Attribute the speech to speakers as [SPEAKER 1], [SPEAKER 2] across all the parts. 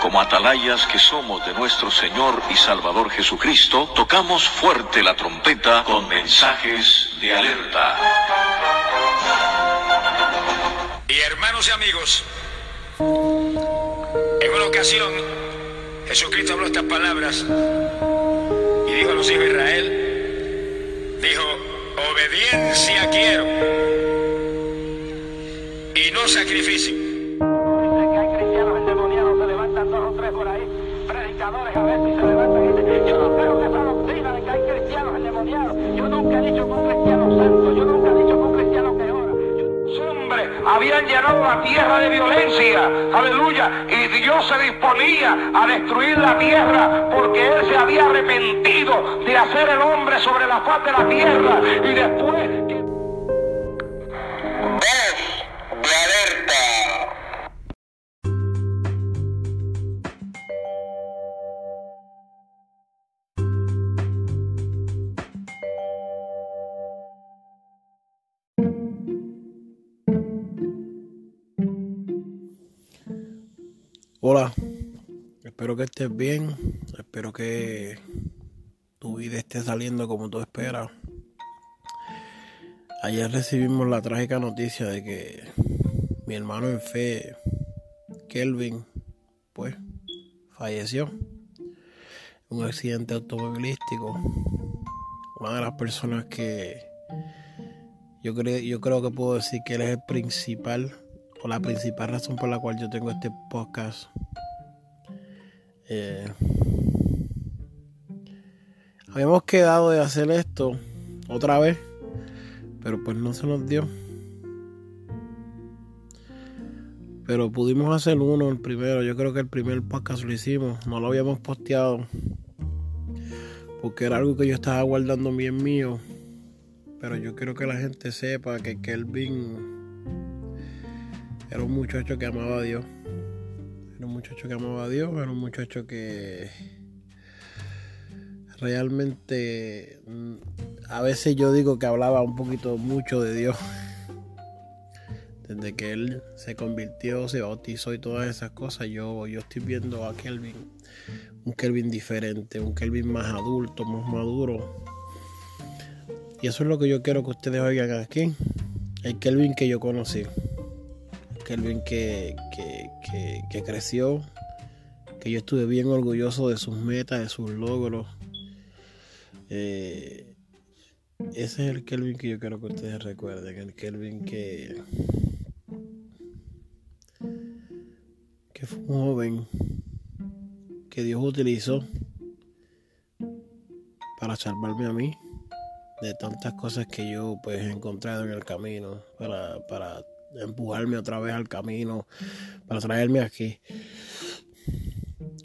[SPEAKER 1] como atalayas que somos de nuestro Señor y Salvador Jesucristo, tocamos fuerte la trompeta con mensajes de alerta.
[SPEAKER 2] Y hermanos y amigos, en una ocasión Jesucristo habló estas palabras y dijo a los hijos de Israel, dijo, obediencia quiero y no sacrificio.
[SPEAKER 3] Habían llenado la tierra de violencia, aleluya, y Dios se disponía a destruir la tierra porque Él se había arrepentido de hacer el hombre sobre la faz de la tierra y después...
[SPEAKER 4] Hola, espero que estés bien, espero que tu vida esté saliendo como tú esperas. Ayer recibimos la trágica noticia de que mi hermano en fe, Kelvin, pues falleció en un accidente automovilístico. Una de las personas que yo creo, yo creo que puedo decir que él es el principal o la principal razón por la cual yo tengo este podcast. Eh, habíamos quedado de hacer esto otra vez, pero pues no se nos dio. Pero pudimos hacer uno, el primero. Yo creo que el primer podcast lo hicimos. No lo habíamos posteado. Porque era algo que yo estaba guardando bien mío. Pero yo quiero que la gente sepa que Kelvin era un muchacho que amaba a Dios. Era un muchacho que amaba a Dios. Era un muchacho que realmente mm, a veces yo digo que hablaba un poquito mucho de Dios. Desde que él se convirtió, se bautizó y todas esas cosas, yo, yo estoy viendo a Kelvin, un Kelvin diferente, un Kelvin más adulto, más maduro. Y eso es lo que yo quiero que ustedes oigan aquí. El Kelvin que yo conocí. El Kelvin que, que, que, que creció. Que yo estuve bien orgulloso de sus metas, de sus logros. Eh, ese es el Kelvin que yo quiero que ustedes recuerden. El Kelvin que, que fue un joven que Dios utilizó para salvarme a mí de tantas cosas que yo pues he encontrado en el camino para, para empujarme otra vez al camino para traerme aquí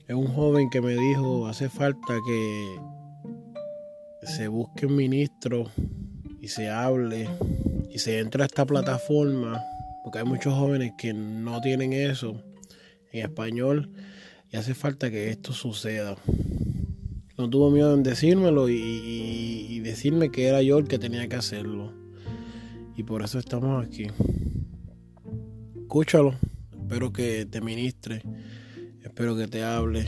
[SPEAKER 4] es un joven que me dijo hace falta que se busque un ministro y se hable y se entre a esta plataforma porque hay muchos jóvenes que no tienen eso en español y hace falta que esto suceda no tuvo miedo en decírmelo y, decirme que era yo el que tenía que hacerlo. Y por eso estamos aquí. Escúchalo. Espero que te ministre. Espero que te hable.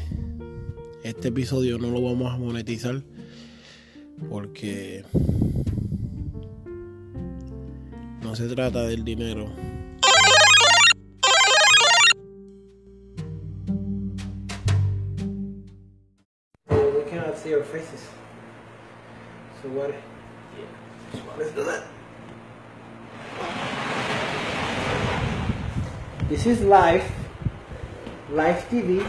[SPEAKER 4] Este episodio no lo vamos a monetizar porque no se trata del dinero. We cannot see our faces. So what? Yeah. Let's do that. This is live. Live TV.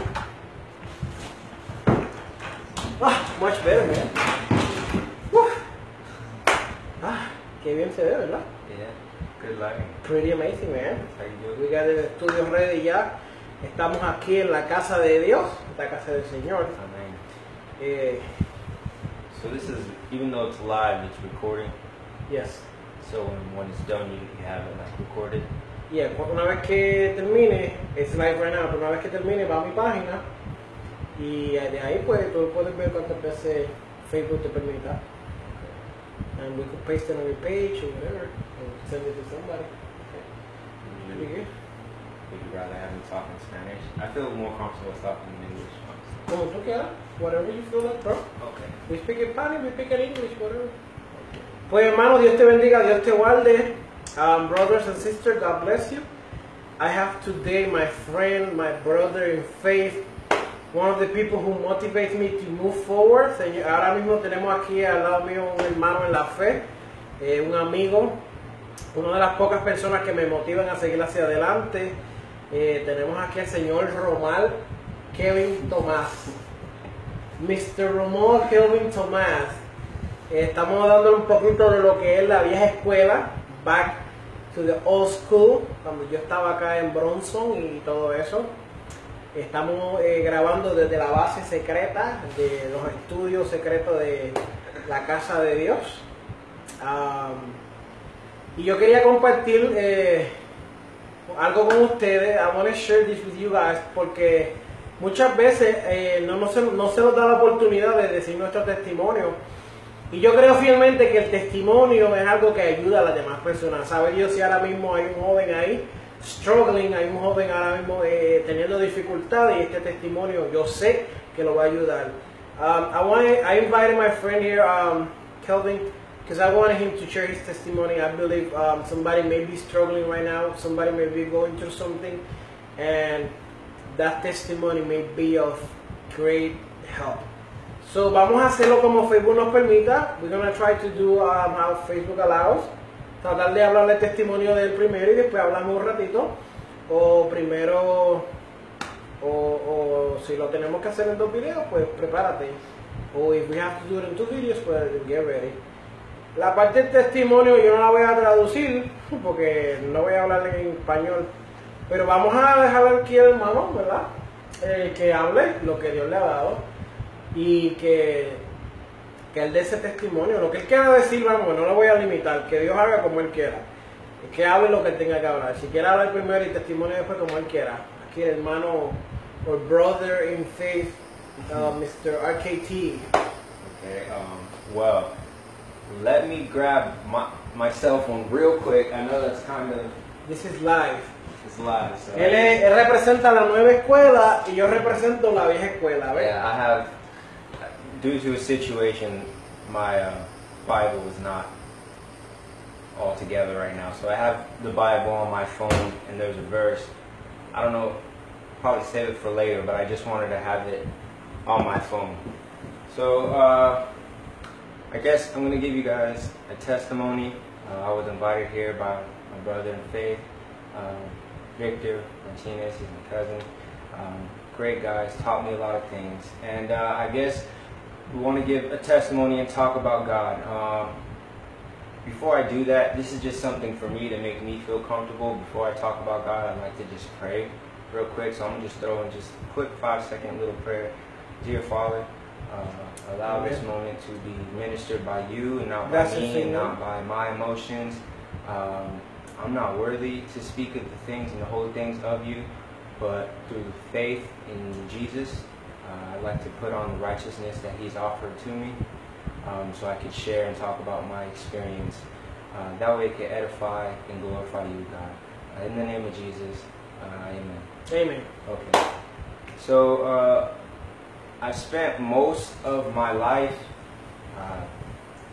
[SPEAKER 4] Ah, much better, man. Woo. Ah, qué bien se ve, ¿verdad?
[SPEAKER 5] Yeah, good lighting.
[SPEAKER 4] Pretty amazing, man.
[SPEAKER 5] How you
[SPEAKER 4] We got the studio ready ya. Estamos aquí en la casa de Dios, la casa del Señor.
[SPEAKER 5] Amen.
[SPEAKER 4] Eh,
[SPEAKER 5] So this is, even though it's live, it's recording.
[SPEAKER 4] yes.
[SPEAKER 5] So when, when it's done, you, you have it like recorded.
[SPEAKER 4] Cu- una vez que termine, es live right now, pero una vez que termine va a mi página y de ahí pues tú puedes ver cuántas veces Facebook te permita. And we could paste it on your page or whatever, and send it to somebody. Okay. Pretty good.
[SPEAKER 5] would you rather have me talk in Spanish? I feel more comfortable talking in English.
[SPEAKER 4] Como tú quieras, whatever you feel like, bro.
[SPEAKER 5] Okay.
[SPEAKER 4] We speak in Spanish, we speak in English, whatever. Pues hermano, Dios te bendiga, Dios te guarde. Um, brothers and sisters, God bless you. I have today my friend, my brother in faith, one of the people who motivates me to move forward. Ahora mismo tenemos aquí al lado mío un hermano en la fe, eh, un amigo, una de las pocas personas que me motivan a seguir hacia adelante. Eh, tenemos aquí al señor Romal Kevin Tomás. Mr. Romal Kelvin Tomás. Eh, Estamos dándole un poquito de lo que es la vieja escuela, back the old school, cuando yo estaba acá en Bronson y todo eso. Estamos eh, grabando desde la base secreta de los estudios secretos de la casa de Dios. Y yo quería compartir eh, algo con ustedes. I want to share this with you guys porque muchas veces eh, no, no, no se nos da la oportunidad de decir nuestro testimonio. Y yo creo fielmente que el testimonio es algo que ayuda a las demás personas. ¿Sabes? Yo si ahora mismo hay un joven ahí struggling, hay un joven ahora mismo eh, teniendo dificultad y este testimonio yo sé que lo va a ayudar. Um, I, want, I invited my friend here, um, Kelvin, because I wanted him to share his testimony. I believe um, somebody may be struggling right now, somebody may be going through something, and that testimony may be of great help. So vamos a hacerlo como Facebook nos permita. We're gonna try to do um, how Facebook allows. Tratar de hablarle el testimonio del primero y después hablamos un ratito. O primero, o, o si lo tenemos que hacer en dos videos, pues prepárate. O if we have to do it in two videos, pues get ready. La parte del testimonio yo no la voy a traducir porque no voy a hablar en español. Pero vamos a dejar aquí al hermano, ¿verdad? Eh, que hable lo que Dios le ha dado y que, que él dé ese testimonio. Lo que él quiera decir, vamos, no lo voy a limitar, que Dios haga como él quiera. Que hable lo que tenga que hablar. Si quiere hablar primero y testimonio después, como él quiera. Aquí el hermano, or brother in faith, uh, Mr. RKT.
[SPEAKER 5] Okay. Um, well, let me grab my my cell phone real quick. I know that's kind of
[SPEAKER 4] This is live.
[SPEAKER 5] it's live. So
[SPEAKER 4] Él, es- él representa la nueva escuela y yo represento la vieja escuela, ¿ves?
[SPEAKER 5] yeah, I have due to a situation, my uh, Bible is not all together right now. So I have the Bible on my phone, and there's a verse. I don't know, probably save it for later, but I just wanted to have it on my phone. So uh, I guess I'm gonna give you guys a testimony. Uh, I was invited here by my brother in faith, um, Victor Martinez. He's my cousin. Um, great guys, taught me a lot of things, and uh, I guess we want to give a testimony and talk about God. Um, before I do that, this is just something for me to make me feel comfortable. Before I talk about God, I'd like to just pray real quick. So I'm gonna just throw in just a quick five second little prayer. Dear Father, uh, allow this moment to be ministered by you and not by me and not by my emotions. Um, I'm not worthy to speak of the things and the holy things of you, but through faith in Jesus, uh, I'd like to put on the righteousness that He's offered to me um, so I could share and talk about my experience. Uh, that way it can edify and glorify you, God. Uh, in the name of Jesus, uh, amen.
[SPEAKER 4] Amen.
[SPEAKER 5] Okay. So uh, I've spent most of my life uh,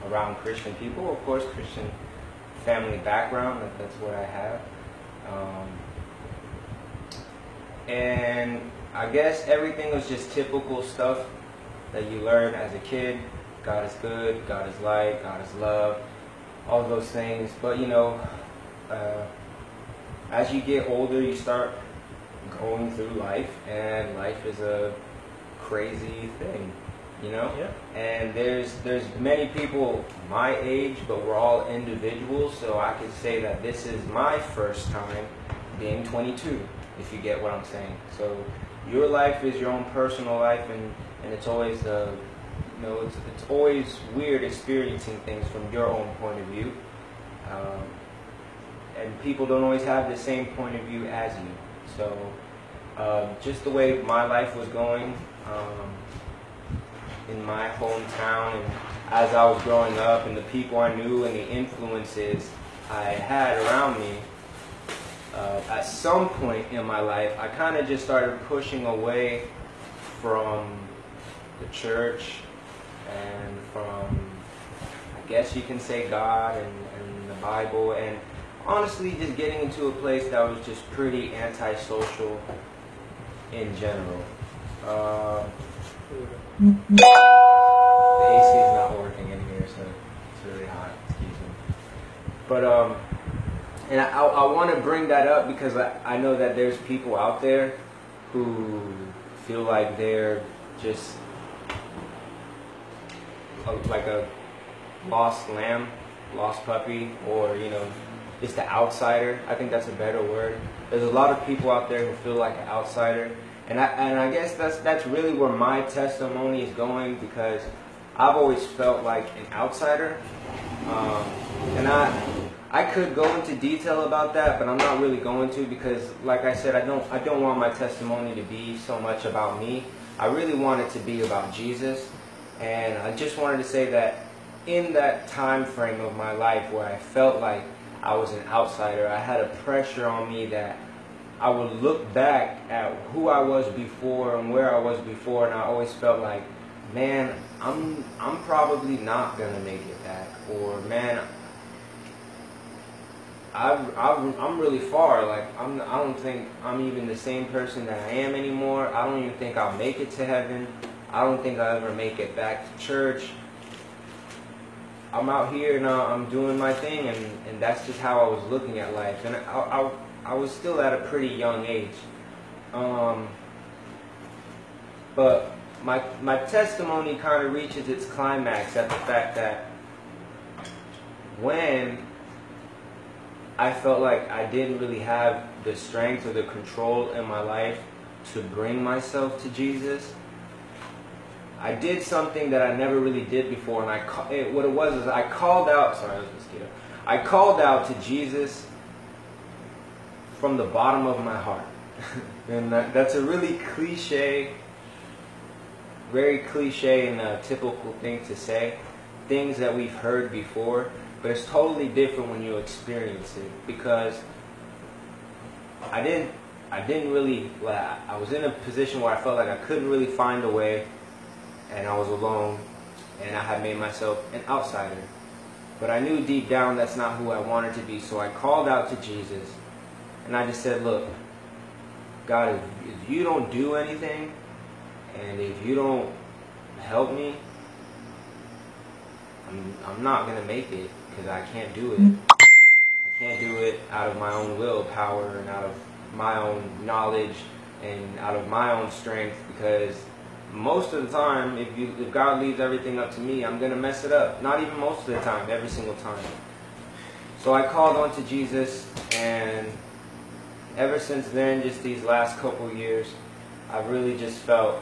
[SPEAKER 5] around Christian people, of course, Christian family background. That's what I have. Um, and I guess everything was just typical stuff that you learn as a kid. God is good, God is light, God is love, all those things. But you know, uh, as you get older, you start going through life, and life is a crazy thing, you know.
[SPEAKER 4] Yeah.
[SPEAKER 5] And there's there's many people my age, but we're all individuals. So I could say that this is my first time being 22, if you get what I'm saying. So your life is your own personal life, and and it's always uh, you know it's it's always weird experiencing things from your own point of view. Um, and people don't always have the same point of view as you. So, um, just the way my life was going um, in my hometown, and as I was growing up, and the people I knew, and the influences I had around me, uh, at some point in my life, I kind of just started pushing away from the church and from, I guess you can say, God and, and the Bible, and honestly, just getting into a place that was just pretty antisocial in general. Uh, the AC is not working in here, so it's really hot. Excuse me. But um, and I, I want to bring that up because I, I know that there's people out there who feel like they're just a, like a lost lamb, lost puppy, or you know, just the outsider. I think that's a better word. There's a lot of people out there who feel like an outsider, and I and I guess that's that's really where my testimony is going because I've always felt like an outsider, um, and I I could go into detail about that, but I'm not really going to because, like I said, I don't I don't want my testimony to be so much about me. I really want it to be about Jesus, and I just wanted to say that in that time frame of my life where I felt like I was an outsider, I had a pressure on me that I would look back at who I was before and where I was before, and I always felt like, man, I'm I'm probably not gonna make it back, or man, I've, I've, I'm really far. Like I'm, I don't think I'm even the same person that I am anymore. I don't even think I'll make it to heaven. I don't think I'll ever make it back to church. I'm out here now. I'm doing my thing, and, and that's just how I was looking at life. And I, I, I was still at a pretty young age. Um, but my my testimony kind of reaches its climax at the fact that when I felt like I didn't really have the strength or the control in my life to bring myself to Jesus. I did something that I never really did before, and I it, eh, what it was is I called out. Sorry, I was mosquito. I called out to Jesus from the bottom of my heart, and that, that's a really cliche, very cliche and typical thing to say. Things that we've heard before, but it's totally different when you experience it because I didn't I didn't really like I was in a position where I felt like I couldn't really find a way and I was alone and I had made myself an outsider. But I knew deep down that's not who I wanted to be, so I called out to Jesus and I just said, Look, God, if, you don't do anything and if you don't help me, I'm, I'm not going to make it because I can't do it. Hmm. I can't do it out of my own willpower and out of my own knowledge and out of my own strength because most of the time, if you if God leaves everything up to me, I'm gonna mess it up. Not even most of the time, every single time. So I called on to Jesus, and ever since then, just these last couple years, I've really just felt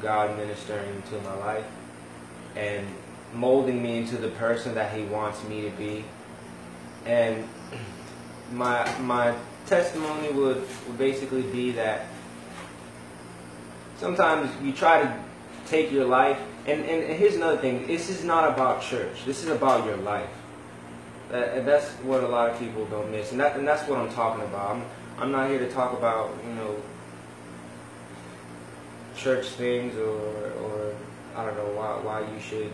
[SPEAKER 5] God ministering into my life, and molding me into the person that he wants me to be. And my my testimony would, would basically be that sometimes you try to take your life and, and, here's another thing this is not about church this is about your life that, that's what a lot of people don't miss and, that, and that's what i'm talking about I'm, I'm not here to talk about you know church things or, or i don't know why, why you should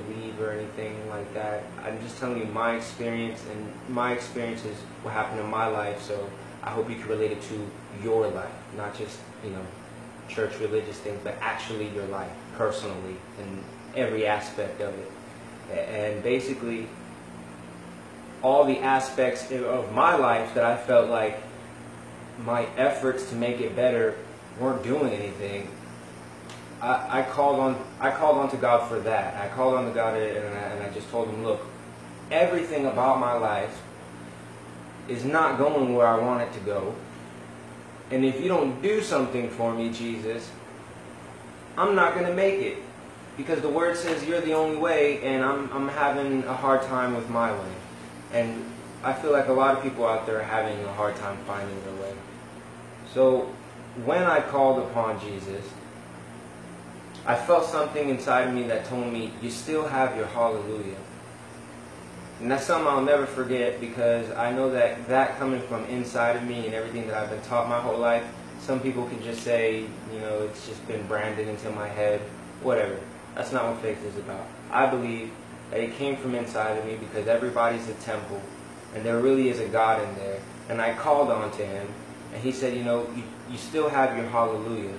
[SPEAKER 5] believe or anything like that. I'm just telling you my experience, and my experience is what happened in my life. So I hope you can relate it to your life, not just you know church religious things, but actually your life personally and every aspect of it. And basically, all the aspects of my life that I felt like my efforts to make it better weren't doing anything I, I called on I called on to God for that. I called on to God and I, and I just told him, look, everything about my life is not going where I want it to go. And if you don't do something for me, Jesus, I'm not going to make it. Because the word says you're the only way, and I'm, I'm having a hard time with my way. And I feel like a lot of people out there are having a hard time finding their way. So when I called upon Jesus, I felt something inside of me that told me, you still have your hallelujah. And that's something I'll never forget because I know that that coming from inside of me and everything that I've been taught my whole life, some people can just say, you know, it's just been branded into my head, whatever. That's not what faith is about. I believe that it came from inside of me because everybody's a temple and there really is a God in there. And I called on to him and he said, you know, you, you still have your hallelujah.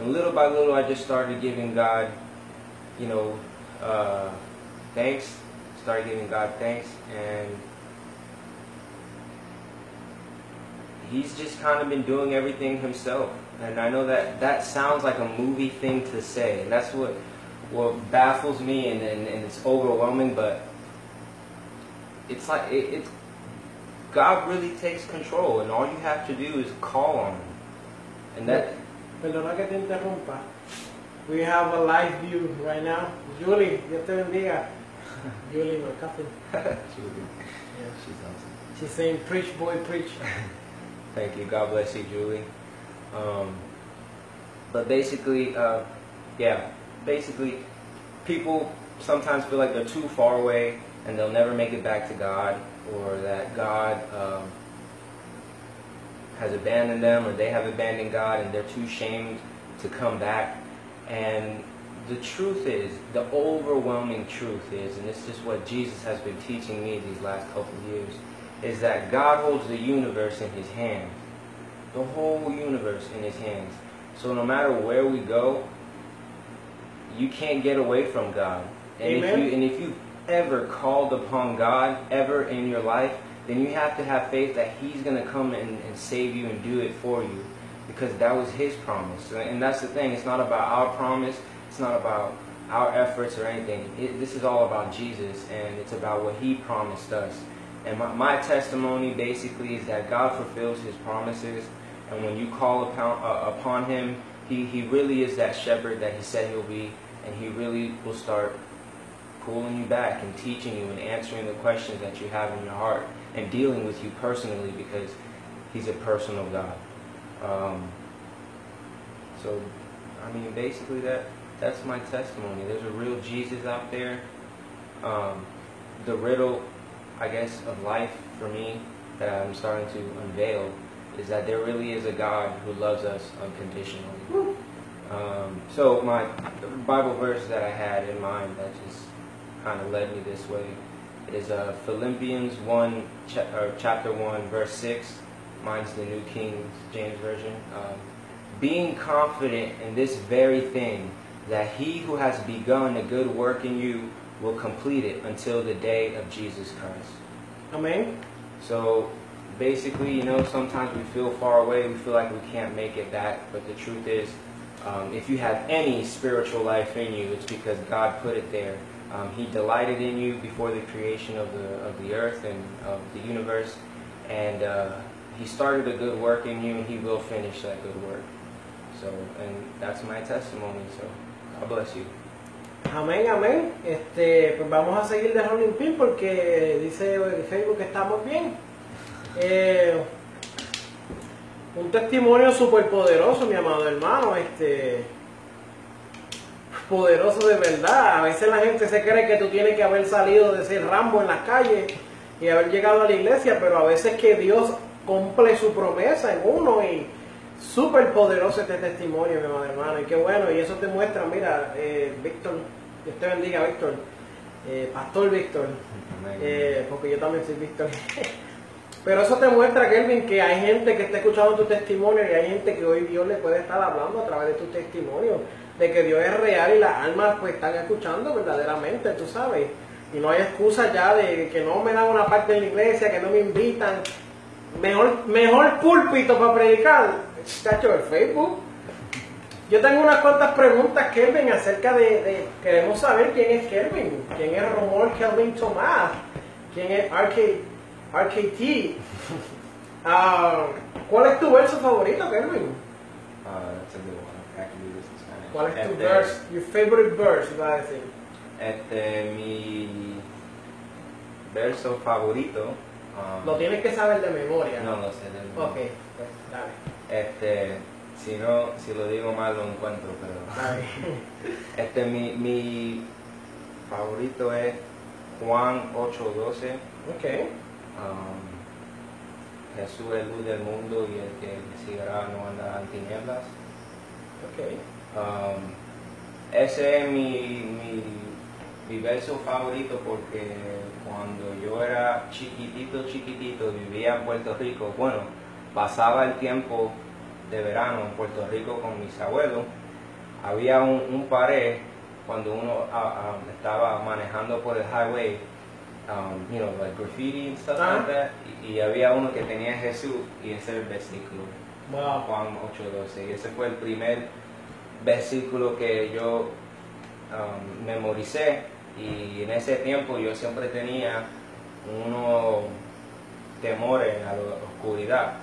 [SPEAKER 5] And little by little I just started giving God, you know, uh, thanks started giving God thanks, and He's just kind of been doing everything Himself. And I know that that sounds like a movie thing to say, and that's what what baffles me, and, and, and it's overwhelming. But it's like it, it's God really takes control, and all you have to do is call on Him, and that.
[SPEAKER 4] Perdona que te interrumpa. We have a live view right now. Julie, Dios te bendiga. Julie, my cousin.
[SPEAKER 5] Julie,
[SPEAKER 4] Yeah.
[SPEAKER 5] she's awesome.
[SPEAKER 4] She's saying, preach, boy, preach.
[SPEAKER 5] Thank you. God bless you, Julie. Um, but basically, uh, yeah, basically, people sometimes feel like they're too far away and they'll never make it back to God, or that God um, has abandoned them, or they have abandoned God and they're too ashamed to come back. And the truth is, the overwhelming truth is, and this is what Jesus has been teaching me these last couple of years, is that God holds the universe in his hands. The whole universe in his hands. So no matter where we go, you can't get away from God. And if
[SPEAKER 4] Amen.
[SPEAKER 5] you and if you've ever called upon God ever in your life, then you have to have faith that He's gonna come and, and save you and do it for you. Because that was his promise. And that's the thing, it's not about our promise, it's not about our efforts or anything. It, this is all about Jesus and it's about what he promised us. And my, my testimony basically is that God fulfills his promises. And when you call upon, uh, upon him, he, he really is that shepherd that he said he'll be. And he really will start pulling you back and teaching you and answering the questions that you have in your heart and dealing with you personally because he's a personal God. Um, so, I mean, basically that that's my testimony. There's a real Jesus out there. Um, the riddle, I guess, of life for me that I'm starting to unveil is that there really is a God who loves us unconditionally. Um, so my Bible verse that I had in mind that just kind of led me this way is uh, Philippians 1, cha- or chapter 1, verse 6. Mine's the New King James Version. Um, Being confident in this very thing, that he who has begun a good work in you will complete it until the day of Jesus Christ.
[SPEAKER 4] Amén.
[SPEAKER 5] So basically, you know, sometimes we feel far away, we feel like we can't make it back, but the truth is, um, if you have any spiritual life in you, it's because God put it there. Um, he delighted in you before the creation of the of the earth and of the universe, and uh, He started a good work in you, and He will finish that good work. So, and that's my testimony. So, God bless you.
[SPEAKER 4] Amén, amén. Este, pues vamos a seguir de Rolling Pin porque dice Facebook que estamos bien. Eh, un testimonio súper poderoso, mi amado hermano. Este, poderoso de verdad. A veces la gente se cree que tú tienes que haber salido de ser Rambo en las calles y haber llegado a la iglesia, pero a veces que Dios cumple su promesa en uno y súper poderoso este testimonio, mi amado hermano. Y qué bueno, y eso te muestra, mira, eh, Víctor, Dios te bendiga, Víctor, eh, Pastor Víctor, eh, porque yo también soy Víctor. Pero eso te muestra, Kelvin, que hay gente que está escuchando tu testimonio y hay gente que hoy Dios le puede estar hablando a través de tu testimonio, de que Dios es real y las almas pues están escuchando verdaderamente, tú sabes. Y no hay excusa ya de que no me dan una parte en la iglesia, que no me invitan. Mejor, mejor púlpito para predicar, chacho, el Facebook. Yo tengo unas cuantas preguntas, Kelvin, acerca de, de- Queremos saber quién es Kelvin, quién es Romor Kelvin Tomás, quién es RK, RKT. Ah, ¿Cuál es tu verso favorito, Kelvin?
[SPEAKER 5] Uh,
[SPEAKER 4] ¿Cuál es tu
[SPEAKER 5] Este-
[SPEAKER 4] verse, your favorite verse, iba a decir?
[SPEAKER 5] Este, mi verso favorito. um,
[SPEAKER 4] Lo tienes que saber de memoria.
[SPEAKER 5] No lo sé. de-
[SPEAKER 4] Ok, pues dale.
[SPEAKER 5] Este, si no, si lo digo mal lo encuentro, pero.
[SPEAKER 4] dale.
[SPEAKER 5] Este, mi, mi favorito es Juan 8:12.
[SPEAKER 4] Ok.
[SPEAKER 5] um, Jesús es luz del mundo y el que seguirá no andará en tinieblas.
[SPEAKER 4] Ok.
[SPEAKER 5] Um, ese es mi, mi, mi verso favorito porque cuando yo era chiquitito, chiquitito, vivía en Puerto Rico, bueno, pasaba el tiempo de verano en Puerto Rico con mis abuelos, había un, un pared cuando uno ah, ah, estaba manejando por el highway, um, you know, like graffiti and stuff
[SPEAKER 4] Ajá.
[SPEAKER 5] like that, y, y había uno que tenía Jesús y ese es el versículo. Juan 8:12. Y ese fue el primer versículo que yo um, memoricé. Y en ese tiempo yo siempre tenía unos temores a la oscuridad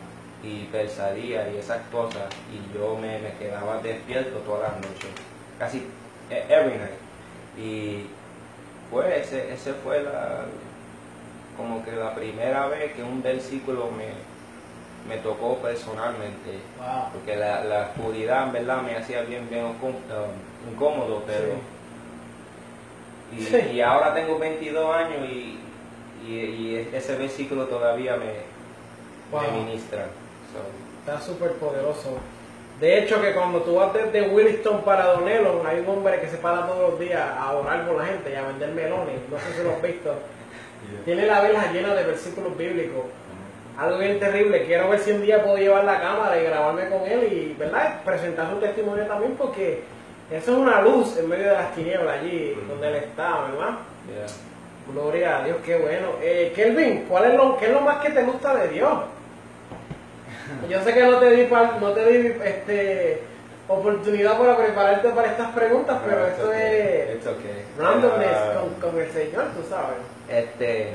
[SPEAKER 5] y pesadilla y esas cosas. Y yo me, me quedaba despierto todas las noches, casi e- every night. Y pues ese, ese fue la, como que la primera vez que un versículo me, me tocó personalmente.
[SPEAKER 4] Wow.
[SPEAKER 5] Porque la, la oscuridad en verdad me hacía bien, bien um, incómodo, pero... Y,
[SPEAKER 4] Sí.
[SPEAKER 5] y ahora tengo 22 años y, y, y ese versículo todavía me,
[SPEAKER 4] Wow.
[SPEAKER 5] me ministra. So,
[SPEAKER 4] Está súper poderoso. De hecho, que cuando tú vas desde Williston para Donelon, hay un hombre que se para todos los días a orar por la gente y a vender melones. No sé si lo has visto. Tiene la vela llena de versículos bíblicos. Algo bien terrible. Quiero ver si un día puedo llevar la cámara y grabarme con él y, ¿verdad? Presentar su testimonio también porque eso es una luz en medio de las tinieblas allí donde él está, ¿verdad?
[SPEAKER 5] yeah.
[SPEAKER 4] Gloria a Dios, qué bueno. Eh, Kelvin, ¿cuál es lo, ¿qué es lo más que te gusta de Dios? Yo sé que no te di, no te di este, oportunidad para prepararte para estas preguntas, pero
[SPEAKER 5] No,
[SPEAKER 4] esto
[SPEAKER 5] okay.
[SPEAKER 4] es
[SPEAKER 5] okay.
[SPEAKER 4] randomness con, con el Señor, tú sabes.
[SPEAKER 5] Este,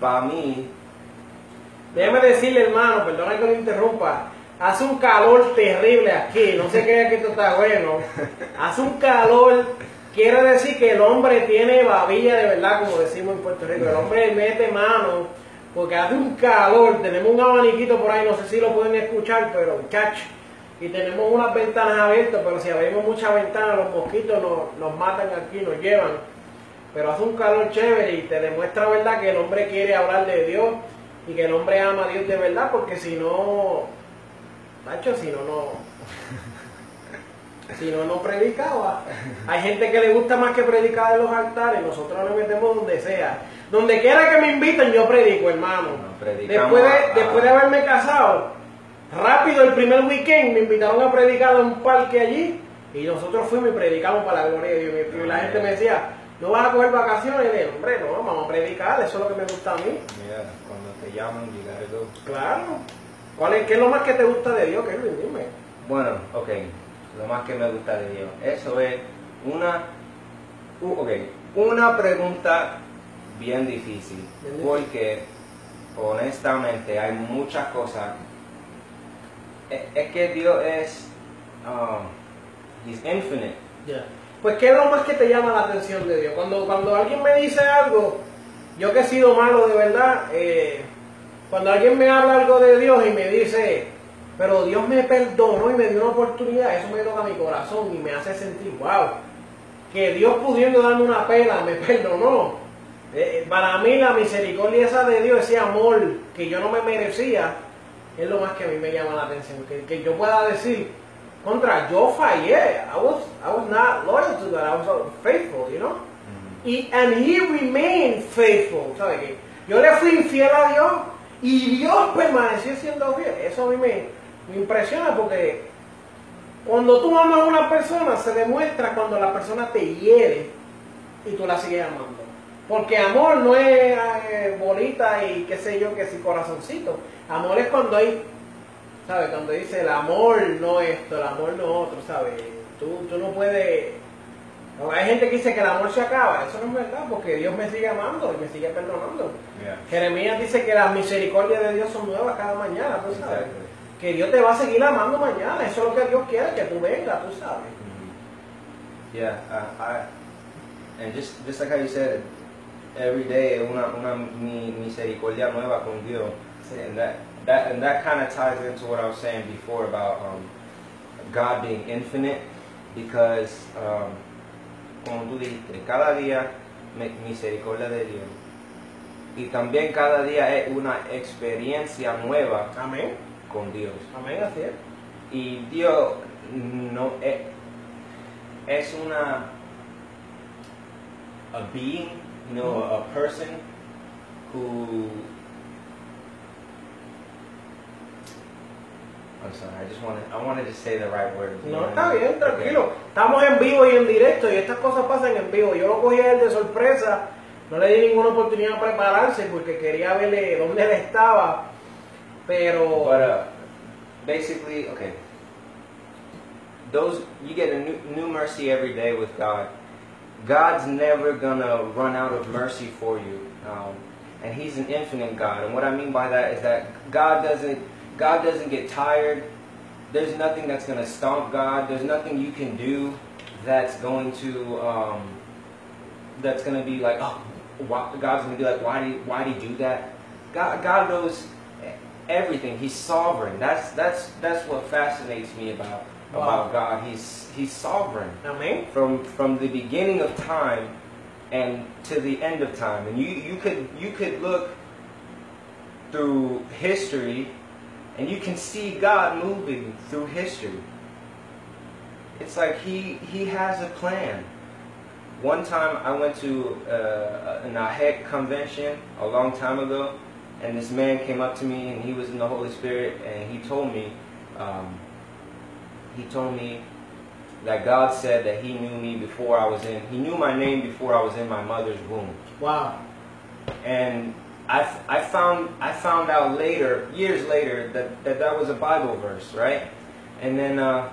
[SPEAKER 5] para mí,
[SPEAKER 4] Déjame decirle, hermano, perdona que lo interrumpa. Hace un calor terrible aquí. No se crea que esto está bueno. Hace un calor. Quiere decir que el hombre tiene babilla de verdad, como decimos en Puerto Rico. El hombre mete mano porque hace un calor. Tenemos un abaniquito por ahí, no sé si lo pueden escuchar, pero muchachos. Y tenemos unas ventanas abiertas, pero si abrimos muchas ventanas, los mosquitos nos, nos matan aquí, nos llevan. Pero hace un calor chévere y te demuestra, ¿verdad?, que el hombre quiere hablar de Dios y que el hombre ama a Dios de verdad, porque si no, macho, si no, no. Si no, no predicaba. Hay gente que le gusta más que predicar en los altares, nosotros nos metemos donde sea. Donde quiera que me inviten, yo predico, hermano. Después
[SPEAKER 5] a-
[SPEAKER 4] de, después de haberme casado, rápido el primer weekend me invitaron a predicar en un parque allí y nosotros fuimos y predicamos para la gloria de Dios. Y la gente me decía, ¿no vas a coger vacaciones? Y hombre, no, vamos a predicar, eso es lo que me gusta a mí.
[SPEAKER 5] Llaman.
[SPEAKER 4] Claro. ¿Cuál es, ¿Qué es lo más que te gusta de Dios, Kelvin? Dime.
[SPEAKER 5] Bueno, ok, lo más que me gusta de Dios. Eso es una, u- ok, una pregunta bien difícil, porque honestamente hay muchas cosas. Es, es que Dios es, um, He's infinite.
[SPEAKER 4] Pues, ¿qué es lo más que te llama la atención de Dios? Cuando, cuando alguien me dice algo, yo que he sido malo de verdad, eh, cuando alguien me habla algo de Dios y me dice, pero Dios me perdonó y me dio una oportunidad, eso me toca mi corazón y me hace sentir, wow, que Dios pudiendo darme una pela me perdonó. Eh, para mí la misericordia esa de Dios, ese amor que yo no me merecía, es lo más que a mí me llama la atención. Que, que yo pueda decir, contra, yo fallé. I was, I was not loyal to that. I was faithful, you know? Y, and he remained faithful. ¿Sabe qué? Yo le fui infiel a Dios y Dios permaneció siendo fiel. Eso a mí me, me impresiona porque cuando tú amas a una persona se demuestra cuando la persona te hiere y tú la sigues amando. Porque amor no es eh, bolita y qué sé yo, que si corazoncito. Amor es cuando hay, ¿sabes? Cuando dice el amor no esto, el amor no otro, ¿sabes? Tú, tú no puedes... no, Hay gente que dice que el amor se acaba. Eso no es verdad porque Dios me sigue amando y me sigue perdonando.
[SPEAKER 5] Yeah.
[SPEAKER 4] Jeremías dice que las misericordias de Dios son nuevas cada mañana, tú sabes. Que Dios te va a seguir amando mañana. Eso es lo que Dios quiere, que tú vengas, tú sabes.
[SPEAKER 5] Yeah, uh, I, and just just like how you said, every day una una mi, misericordia nueva con Dios, and that that and that kind of ties into what I was saying before about um, God being infinite, because um, como tú dijiste, cada día mi- misericordia de Dios. Y también cada día es una experiencia nueva
[SPEAKER 4] Amén.
[SPEAKER 5] con Dios.
[SPEAKER 4] Amén, así es.
[SPEAKER 5] Y Dios no es, es una a being, you know, a person who I'm sorry, I just wanted I wanted to say the right word.
[SPEAKER 4] No,
[SPEAKER 5] know?
[SPEAKER 4] está bien,
[SPEAKER 5] Okay.
[SPEAKER 4] tranquilo. Estamos en vivo y en directo y estas cosas pasan en vivo. Yo lo cogí a él de sorpresa, no le di ninguna oportunidad de prepararse porque quería verle dónde él estaba. Pero
[SPEAKER 5] But uh, basically, okay. Those you get a new, new mercy every day with God. God's never gonna run out of mercy for you, um, and He's an infinite God. And what I mean by that is that God doesn't God doesn't get tired. There's nothing that's gonna stomp God. There's nothing you can do that's going to um, that's gonna be like oh why, God's gonna be like why do you, why do you do that? God God knows everything. He's sovereign. That's that's that's what fascinates me about
[SPEAKER 4] Wow.
[SPEAKER 5] about God. He's he's sovereign
[SPEAKER 4] amén.
[SPEAKER 5] from from the beginning of time and to the end of time. And you you could you could look through history and you can see God moving through history. It's like he he has a plan. One time I went to uh, an AHEC convention a long time ago, and this man came up to me and he was in the Holy Spirit and he told me, um, he told me that God said that He knew me before I was in. He knew my name before I was in my mother's womb.
[SPEAKER 4] Wow.
[SPEAKER 5] And I, I found I found out later, years later, that that, that was a Bible verse, right? And then uh,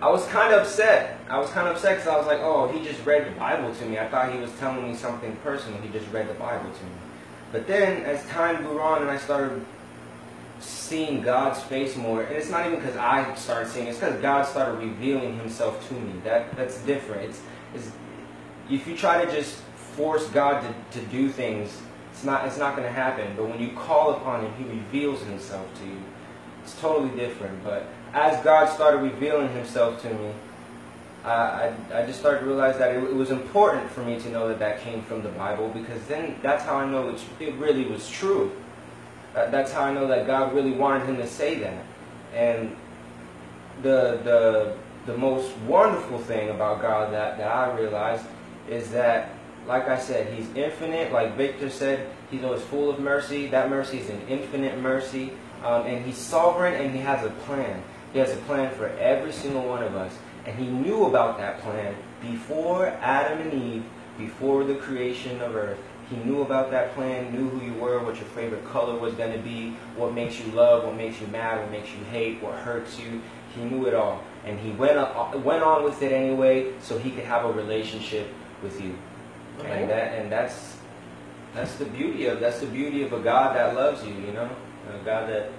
[SPEAKER 5] I was kind of upset. I was kind of upset because I was like, oh, he just read the Bible to me. I thought he was telling me something personal. He just read the Bible to me. But then, as time grew on, and I started seeing God's face more, and it's not even because I started seeing; it's because God started revealing Himself to me. That that's different. It's, it's if you try to just force God to, to do things, it's not it's not going to happen. But when you call upon Him, He reveals Himself to you. It's totally different. But as God started revealing Himself to me, I, I, I just started to realize that it, it was important for me to know that that came from the Bible because then that's how I know it's, it really was true. That, that's how I know that God really wanted him to say that. And the, the, the most wonderful thing about God that, that I realized is that, like I said, He's infinite. Like Victor said, He's always full of mercy. That mercy is an infinite mercy. Um, and He's sovereign and He has a plan. He has a plan for every single one of us. And He knew about that plan before Adam and Eve, before the creation of earth. He knew about that plan, knew who you were, what your favorite color was going to be, what makes you love, what makes you mad, what makes you hate, what hurts you. He knew it all. And he went, up, went on with it anyway so he could have a relationship with you.
[SPEAKER 4] Okay.
[SPEAKER 5] And, that, and that's, that's the beauty of that's the beauty of a God that loves you, you know? A God that,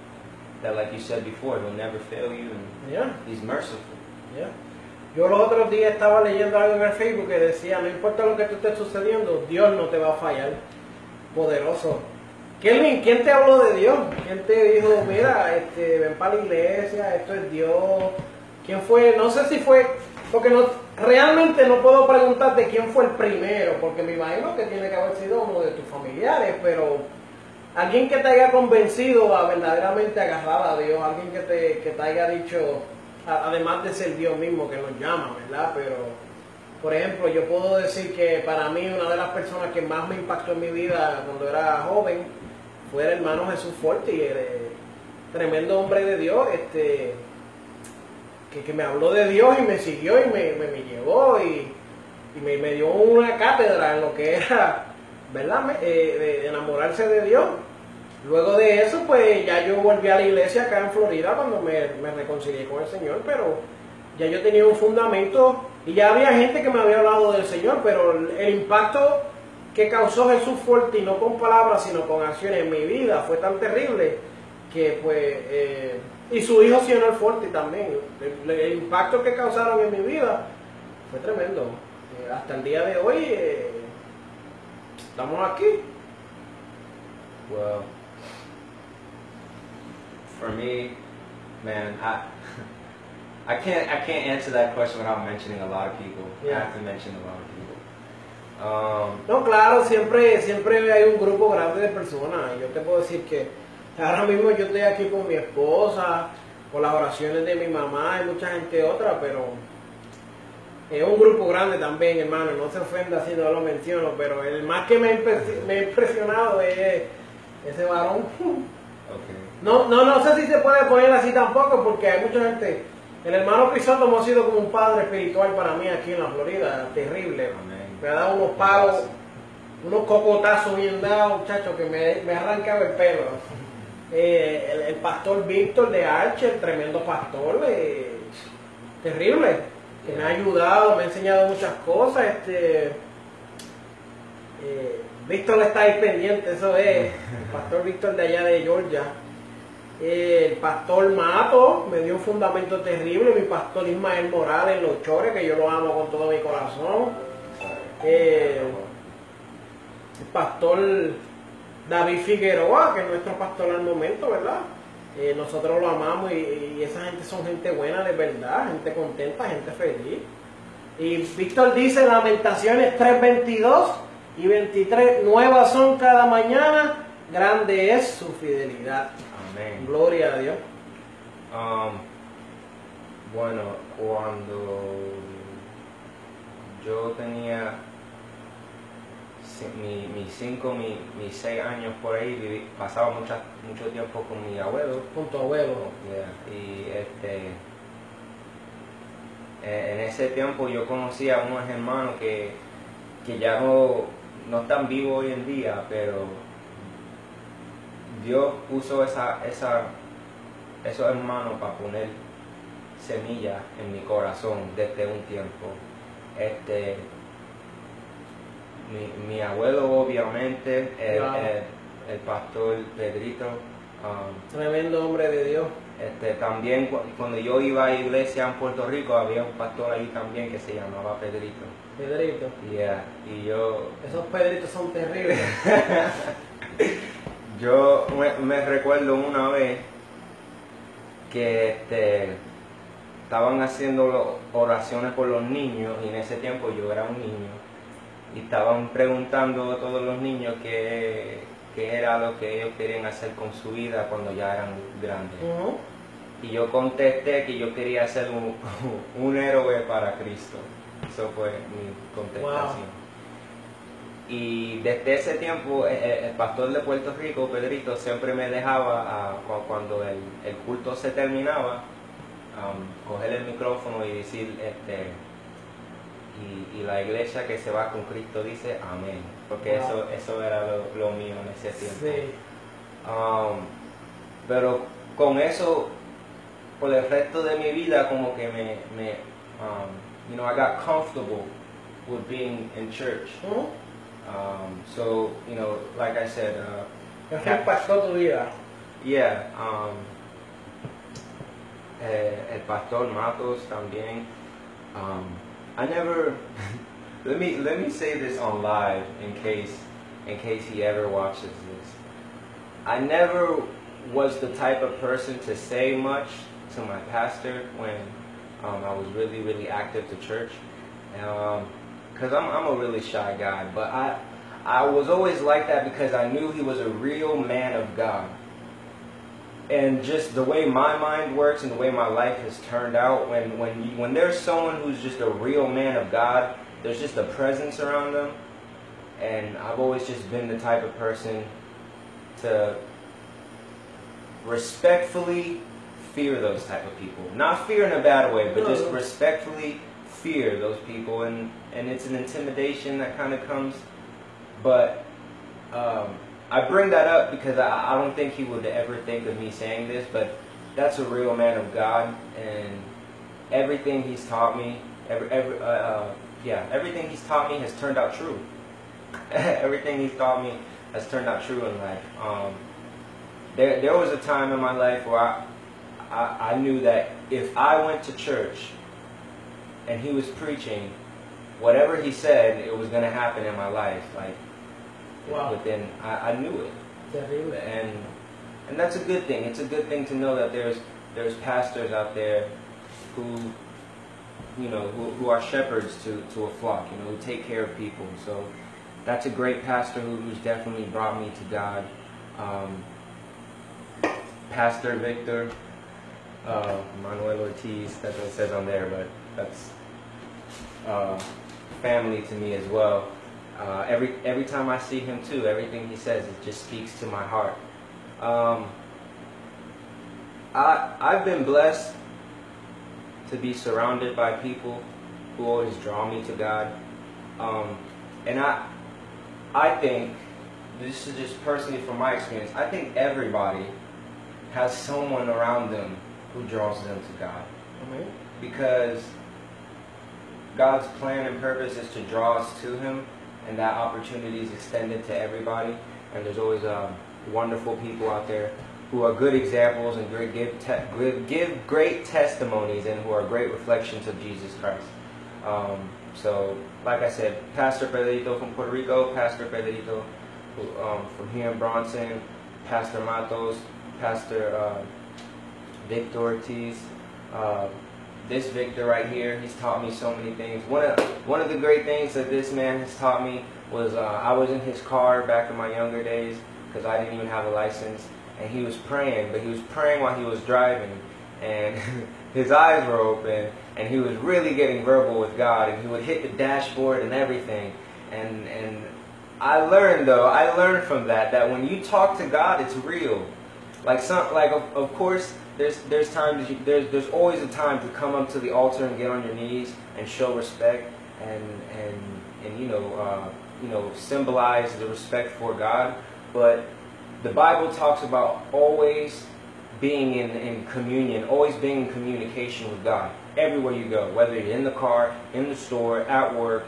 [SPEAKER 5] that like you said before, he'll never fail you and
[SPEAKER 4] Yeah.
[SPEAKER 5] he's merciful.
[SPEAKER 4] Ya. Yo los otros días estaba leyendo algo en el Facebook que decía, no importa lo que te esté sucediendo, Dios no te va a fallar. Poderoso. Kelvin, ¿quién te habló de Dios? ¿Quién te dijo, mira, este, ven para la iglesia, esto es Dios? ¿Quién fue? No sé si fue, porque no, realmente no puedo preguntarte quién fue el primero, porque me imagino que tiene que haber sido uno de tus familiares, pero alguien que te haya convencido a verdaderamente agarrar a Dios, alguien que te, que te haya dicho, además de ser Dios mismo que nos llama, ¿verdad? Pero, por ejemplo, yo puedo decir que para mí una de las personas que más me impactó en mi vida cuando era joven fue el hermano Jesús Forti, el, eh, tremendo hombre de Dios, este, que, me habló de Dios y me siguió y me, me- me llevó y, y me, me dio una cátedra en lo que era, ¿verdad? Eh, de enamorarse de Dios. Luego de eso, pues ya yo volví a la iglesia acá en Florida cuando me, me reconcilié con el Señor, pero ya yo tenía un fundamento y ya había gente que me había hablado del Señor, pero el, impacto que causó Jesús Forti, no con palabras, sino con acciones en mi vida, fue tan terrible que pues, eh, y su hijo Sionel Forti también, el, el impacto que causaron en mi vida fue tremendo. Eh, hasta el día de hoy eh, estamos aquí.
[SPEAKER 5] Well, for me, man, I I can't I can't answer that question without mentioning a lot of people. I have to mention a lot of people. Um,
[SPEAKER 4] No, claro, siempre, siempre hay un grupo grande de personas. Yo te puedo decir que ahora mismo yo estoy aquí con mi esposa, con las oraciones de mi mamá y mucha gente otra, pero es un grupo grande también, hermano. No se ofenda si no lo menciono, pero el más que me ha impres- me ha impresionado es ese varón.
[SPEAKER 5] okay.
[SPEAKER 4] No, no, no sé si se puede poner así tampoco, porque hay mucha gente. El hermano Crisóstomo ha sido como un padre espiritual para mí aquí en la Florida, terrible.
[SPEAKER 5] Amén.
[SPEAKER 4] Me ha dado unos palos, unos cocotazos bien dados, muchachos, que me, me ha arrancado el pelo. Eh, el, el pastor Víctor de Archer, tremendo pastor, eh, terrible, que me ha ayudado, me ha enseñado muchas cosas. Este, eh, Víctor está ahí pendiente, eso es, el pastor Víctor de allá de Georgia. Eh, el pastor Mato me dio un fundamento terrible, mi pastor Ismael Morales, los chores, que yo lo amo con todo mi corazón. El pastor David Figueroa, que es nuestro pastor al momento, ¿verdad? Eh, nosotros lo amamos y, y esa gente son gente buena de verdad, gente contenta, gente feliz. Y Víctor dice Lamentaciones 3.22 y 23, nuevas son cada mañana, grande es su fidelidad.
[SPEAKER 5] Amén.
[SPEAKER 4] Gloria a Dios.
[SPEAKER 5] Um, bueno, cuando yo tenía mi- mis cinco, mi- mis seis años por ahí, viví- pasaba mucha- mucho tiempo con mi abuelo.
[SPEAKER 4] Con tu abuelo.
[SPEAKER 5] Yeah, Y este, eh, en ese tiempo yo conocí a unos hermanos que, que ya no, no están vivos hoy en día, pero Dios puso esa, esa, esos hermanos para poner semillas en mi corazón desde un tiempo. Este, mi, mi abuelo obviamente, el,
[SPEAKER 4] Wow.
[SPEAKER 5] el- el pastor Pedrito, um,
[SPEAKER 4] Tremendo hombre de Dios.
[SPEAKER 5] este, también cu- cuando yo iba a iglesia en Puerto Rico había un pastor ahí también que se llamaba Pedrito.
[SPEAKER 4] Pedrito.
[SPEAKER 5] Yeah, y yo,
[SPEAKER 4] Esos pedritos son terribles.
[SPEAKER 5] yo me, recuerdo una vez que este, estaban haciendo oraciones por los niños y en ese tiempo yo era un niño y estaban preguntando a todos los niños qué, qué era lo que ellos querían hacer con su vida cuando ya eran grandes. Y yo contesté que yo quería ser un, un héroe para Cristo. Eso fue mi contestación. Y desde ese tiempo, eh, eh, el pastor de Puerto Rico, Pedrito, siempre me dejaba, ah, cu- cuando el, el culto se terminaba, um, coger el micrófono y decir, este, y, y la iglesia que se va con Cristo dice amén. Porque
[SPEAKER 4] Wow.
[SPEAKER 5] eso, eso era lo, lo mío en ese tiempo.
[SPEAKER 4] Sí.
[SPEAKER 5] Um, pero con eso, por el resto de mi vida, como que me, me um, you know, I got comfortable with being in church.
[SPEAKER 4] Ujú.
[SPEAKER 5] Um, so, you know, like I said, uh,
[SPEAKER 4] tu vida.
[SPEAKER 5] yeah, um, eh, el pastor Matos también. Um, I never. let me let me say this on live in case in case he ever watches this. I never was the type of person to say much to my pastor when um, I was really really active to church, because I'm I'm a really shy guy. But I I was always like that because I knew he was a real man of God and just the way my mind works and the way my life has turned out when when you, when there's someone who's just a real man of God there's just a presence around them. And I've always just been the type of person to respectfully fear those type of people. Not fear in a bad way but just respectfully fear those people. And and it's an intimidation that kind of comes. But um, I bring that up because I, I don't think he would ever think of me saying this, but that's a real man of God, and everything he's taught me, every, every uh, uh, yeah, everything he's taught me has turned out true. everything he's taught me has turned out true in life. Um, there, there was a time in my life where I, I, I knew that if I went to church and he was preaching, whatever he said, it was going to happen in my life. Like,
[SPEAKER 4] Wow.
[SPEAKER 5] within, I, I knew it
[SPEAKER 4] Terrible.
[SPEAKER 5] and and that's a good thing. It's a good thing to know that there's there's pastors out there who you know, who, who are shepherds to, to a flock, you know, who take care of people. So that's a great pastor who, who's definitely brought me to God. Um, pastor Victor, uh, Manuel Ortiz, that's what it says on there, but that's uh, family to me as well. Uh, every every time I see him too, everything he says it just speaks to my heart. Um, I I've been blessed to be surrounded by people who always draw me to God, um, and I I think this is just personally from my experience. I think everybody has someone around them who draws them to God
[SPEAKER 4] Amén.
[SPEAKER 5] because God's plan and purpose is to draw us to Him, and that opportunity is extended to everybody. And there's always um, wonderful people out there who are good examples and great, give, give, give great testimonies and who are great reflections of Jesus Christ. Um, so, like I said, Pastor Pedrito from Puerto Rico, Pastor Pedrito um, from here in Bronson, Pastor Matos, Pastor uh, Victor Ortiz. Uh, this Victor right here, he's taught me so many things. One of one of the great things that this man has taught me was uh, I was in his car back in my younger days because I didn't even have a license, and he was praying, but he was praying while he was driving, and his eyes were open, and he was really getting verbal with God, and he would hit the dashboard and everything, and and I learned though, I learned from that that when you talk to God, it's real. Like some, like of, of course, there's there's times there's there's always a time to come up to the altar and get on your knees and show respect and and and you know uh, you know symbolize the respect for God. But the Bible talks about always being in, in communion, always being in communication with God everywhere you go, whether you're in the car, in the store, at work,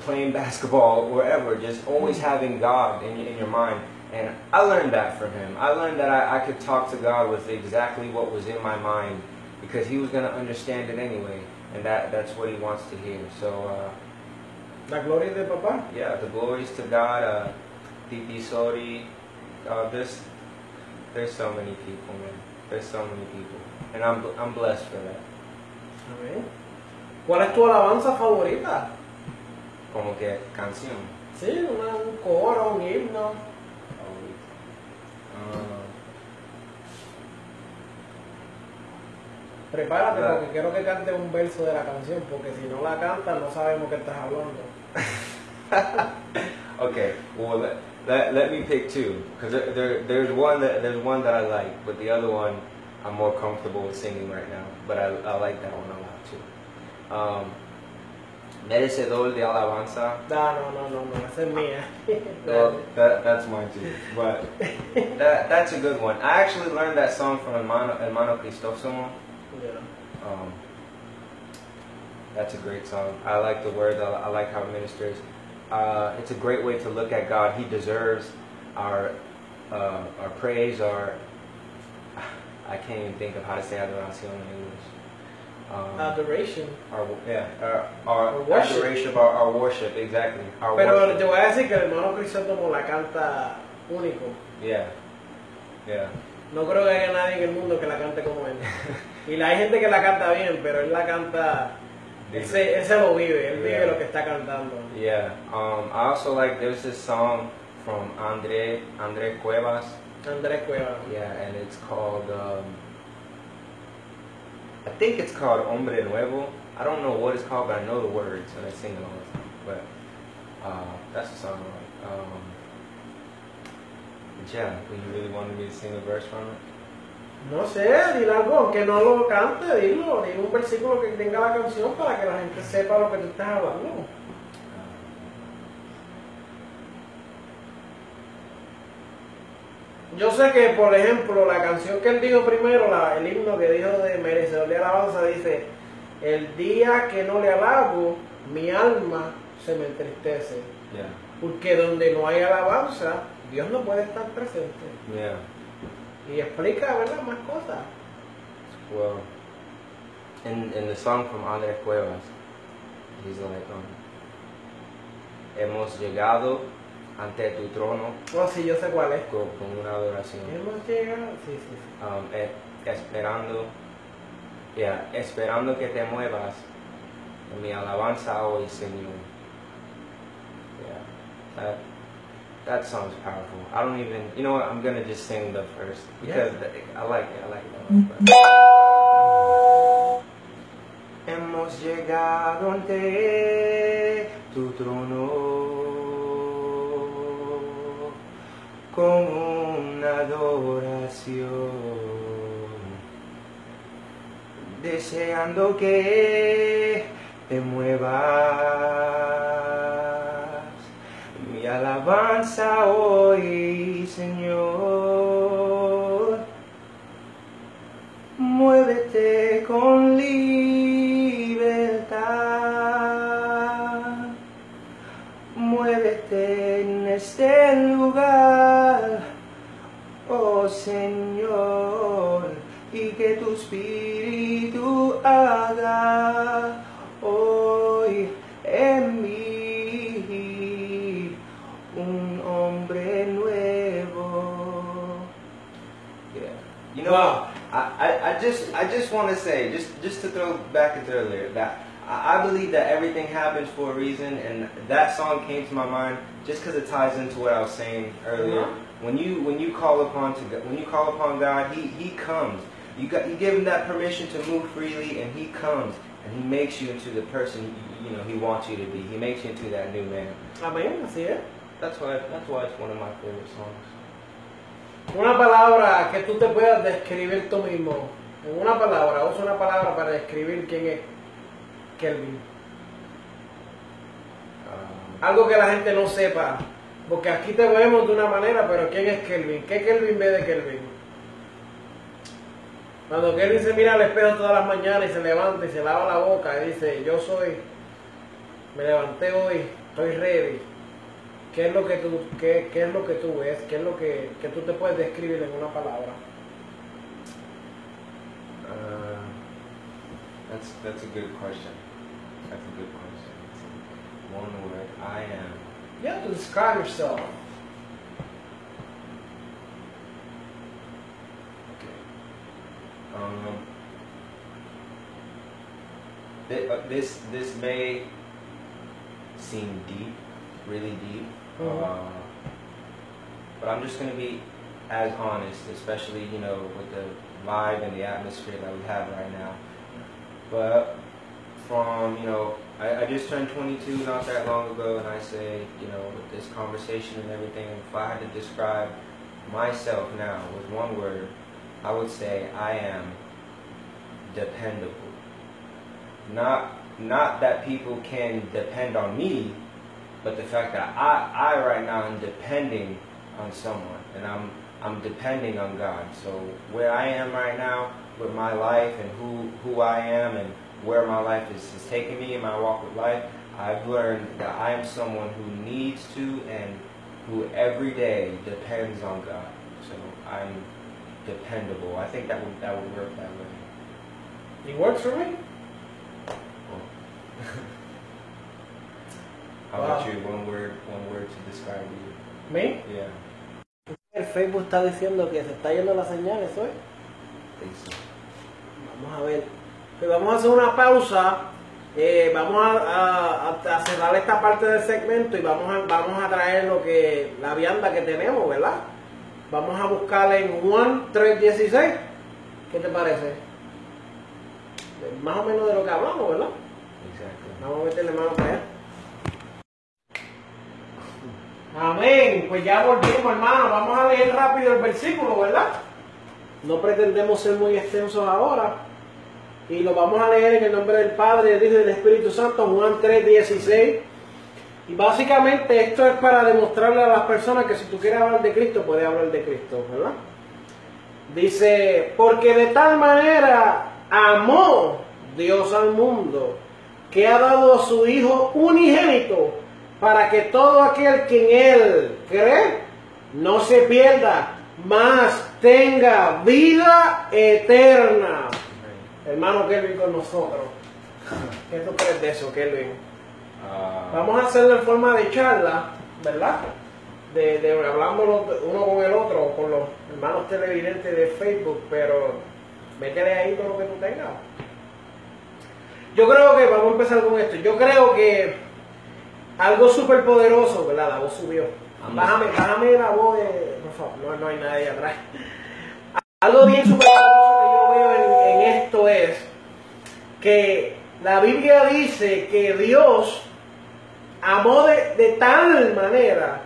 [SPEAKER 5] playing basketball, wherever, just always having God in, in your mind. And I learned that from him. I learned that I, I could talk to God with exactly what was in my mind because he was going to understand it anyway. And that, that's what he wants to hear. So, uh,
[SPEAKER 4] La gloria de papá.
[SPEAKER 5] yeah, the glories to God. Uh, Titi Sori. Uh, there's, there's so many people, man. There's so many people. And I'm, I'm blessed for that.
[SPEAKER 4] Amén. ¿Cuál es tu alabanza favorita?
[SPEAKER 5] Como que canción.
[SPEAKER 4] Sí, un coro, un himno.
[SPEAKER 5] Uh,
[SPEAKER 4] Prepárate
[SPEAKER 5] Claro.
[SPEAKER 4] porque quiero que cante un verso de la canción, porque si no la cantas no sabemos qué estás hablando.
[SPEAKER 5] Okay, well let, let, let me pick two because there, there there's one that there's one that I like, but the other one I'm more comfortable with singing right now. But I, I like that one a lot too. Um, Merecedor de alabanza.
[SPEAKER 4] No, no, no, no, no, es mía.
[SPEAKER 5] Well, that that's mine too. But that that's a good one. I actually learned that song from Hermano Hermano Crisóstomo.
[SPEAKER 4] Yeah.
[SPEAKER 5] Um, that's a great song. I like the words. I, I like how it ministers. Uh, it's a great way to look at God. He deserves our uh, our praise. Our I can't even think of how to say adoración in English. Um,
[SPEAKER 4] Adoration.
[SPEAKER 5] our yeah, our, our
[SPEAKER 4] worship.
[SPEAKER 5] adoration, our, our worship, exactly. Our
[SPEAKER 4] Pero
[SPEAKER 5] worship.
[SPEAKER 4] te voy a decir que el hermano Crisóstomo la canta único.
[SPEAKER 5] Yeah, yeah.
[SPEAKER 4] No creo que haya nadie en el mundo que la cante como él. Y la, hay gente que la canta bien, pero él la canta. Él se, él se lo vive, él vive
[SPEAKER 5] Yeah.
[SPEAKER 4] lo que está cantando.
[SPEAKER 5] Yeah. Um, I also like there's this song from Andre Andre Cuevas.
[SPEAKER 4] Andrés Cueva.
[SPEAKER 5] Yeah, and it's called um, I think it's called Hombre Nuevo. I don't know what it's called, but I know the words and I sing it all the time. But uh, that's the song. I like. Um, yeah, you really wanted me to sing a verse from it?
[SPEAKER 4] No sé, dile algo, aunque no lo cante, dilo, dile un versículo que tenga la canción para que la gente sepa lo que tú estás hablando. Yo sé que, por ejemplo, la canción que él dijo primero, la- el himno que dijo de merecedor de alabanza, dice, el día que no le alabo, mi alma se me entristece.
[SPEAKER 5] Yeah.
[SPEAKER 4] Porque donde no hay alabanza, Dios no puede estar presente.
[SPEAKER 5] Yeah.
[SPEAKER 4] Y explica, ¿verdad? Más cosas.
[SPEAKER 5] Well, in in the song from Andre Cuevas, he's like, um, hemos llegado ante tu trono
[SPEAKER 4] Oh, sí, yo sé cuál es.
[SPEAKER 5] con, con una adoración.
[SPEAKER 4] Hemos llegado, sí, sí, sí.
[SPEAKER 5] um, e- esperando, yeah, esperando que te muevas En mi alabanza hoy, Señor. Yeah, that that song's powerful. I don't even, you know what? I'm gonna just sing the first because I like it. I like it. Hemos llegado ante tu trono con una adoración deseando que te muevas. Mi alabanza hoy, Señor. Muévete con libertad. Este lugar, oh Señor, y que tu espíritu haga hoy en mí un hombre nuevo. Yeah. You know,
[SPEAKER 4] Wow.
[SPEAKER 5] I, I, I just I just want to say, just just to throw back into earlier, that I, I believe that everything happens for a reason, and that song came to my mind just because it ties into what I was saying earlier.
[SPEAKER 4] Uh-huh.
[SPEAKER 5] When you when you call upon to God, when you call upon God, He He comes. You got you give Him that permission to move freely, and He comes and He makes you into the person you, you know He wants you to be. He makes you into that new man.
[SPEAKER 4] Amén, así es.
[SPEAKER 5] That's why that's why it's one of my favorite songs.
[SPEAKER 4] Una palabra que tú te puedas describir tú mismo. En una palabra, usa una palabra para describir quién es Kelvin.
[SPEAKER 5] Um,
[SPEAKER 4] Algo que la gente no sepa. Porque aquí te vemos de una manera, pero ¿quién es Kelvin? ¿Qué Kelvin ve de Kelvin? Cuando Kelvin se mira al espejo todas las mañanas y se levanta y se lava la boca y dice, yo soy, me levanté hoy, estoy ready. ¿Qué es lo que tú, qué, qué es lo que tú ves? ¿Qué es lo que, que tú te puedes describir en una palabra?
[SPEAKER 5] Uh, that's that's a good question. That's a good question. One word. I am.
[SPEAKER 4] You have to describe yourself.
[SPEAKER 5] Okay. Um, uh, this this may seem deep, really deep,
[SPEAKER 4] Mhm.
[SPEAKER 5] uh, but I'm just gonna be as honest, especially you know with the vibe and the atmosphere that we have right now. But from you know, I, I just turned 22 not that long ago, and I say you know with this conversation and everything, if I had to describe myself now with one word, I would say I am dependable. Not not that people can depend on me, but the fact that I, I right now am depending on someone and I'm I'm depending on God. So where I am right now with my life and who who I am and where my life is, is taking me in my walk with life, I've learned that I am someone who needs to and who every day depends on God. So I'm dependable. I think that would that would work that way.
[SPEAKER 4] It works for me.
[SPEAKER 5] How
[SPEAKER 4] Wow.
[SPEAKER 5] about you? One word, one word to describe you.
[SPEAKER 4] Me.
[SPEAKER 5] Yeah,
[SPEAKER 4] El Facebook está diciendo que se está yendo la señal, ¿eso es? Vamos a ver. Pues vamos a hacer una pausa. eh, vamos a, a- a- a cerrar esta parte del segmento y vamos a, vamos a traer lo que la vianda que tenemos, ¿verdad? Vamos a buscar en Juan 3.16. ¿Qué te parece? Más o menos de lo que hablamos, ¿verdad?
[SPEAKER 5] Exactly.
[SPEAKER 4] Vamos a meterle mano para allá. Amén. Pues ya volvimos, hermano. Vamos a leer rápido el versículo, ¿verdad? No pretendemos ser muy extensos ahora. Y lo vamos a leer en el nombre del Padre, del Hijo y del Espíritu Santo, Juan 3, 16. Y básicamente esto es para demostrarle a las personas que si tú quieres hablar de Cristo, puedes hablar de Cristo, ¿verdad? Dice, porque de tal manera amó Dios al mundo, que ha dado a su Hijo unigénito, para que todo aquel que en Él cree no se pierda, mas tenga vida eterna. Hermano Kelvin con nosotros. ¿Qué tú crees de eso, Kelvin?
[SPEAKER 5] Uh,
[SPEAKER 4] Vamos a hacerlo en forma de charla, ¿verdad? De, de hablando los- uno con el otro, con los hermanos televidentes de Facebook, pero métele ahí todo lo que tú tengas. Yo creo que, vamos a empezar con esto, yo creo que algo súper poderoso, ¿verdad? La voz subió. Bájame, bájame la voz de... Por favor, no, no hay nadie atrás. Algo bien súper poderoso que yo esto es que la Biblia dice que Dios amó de, tal manera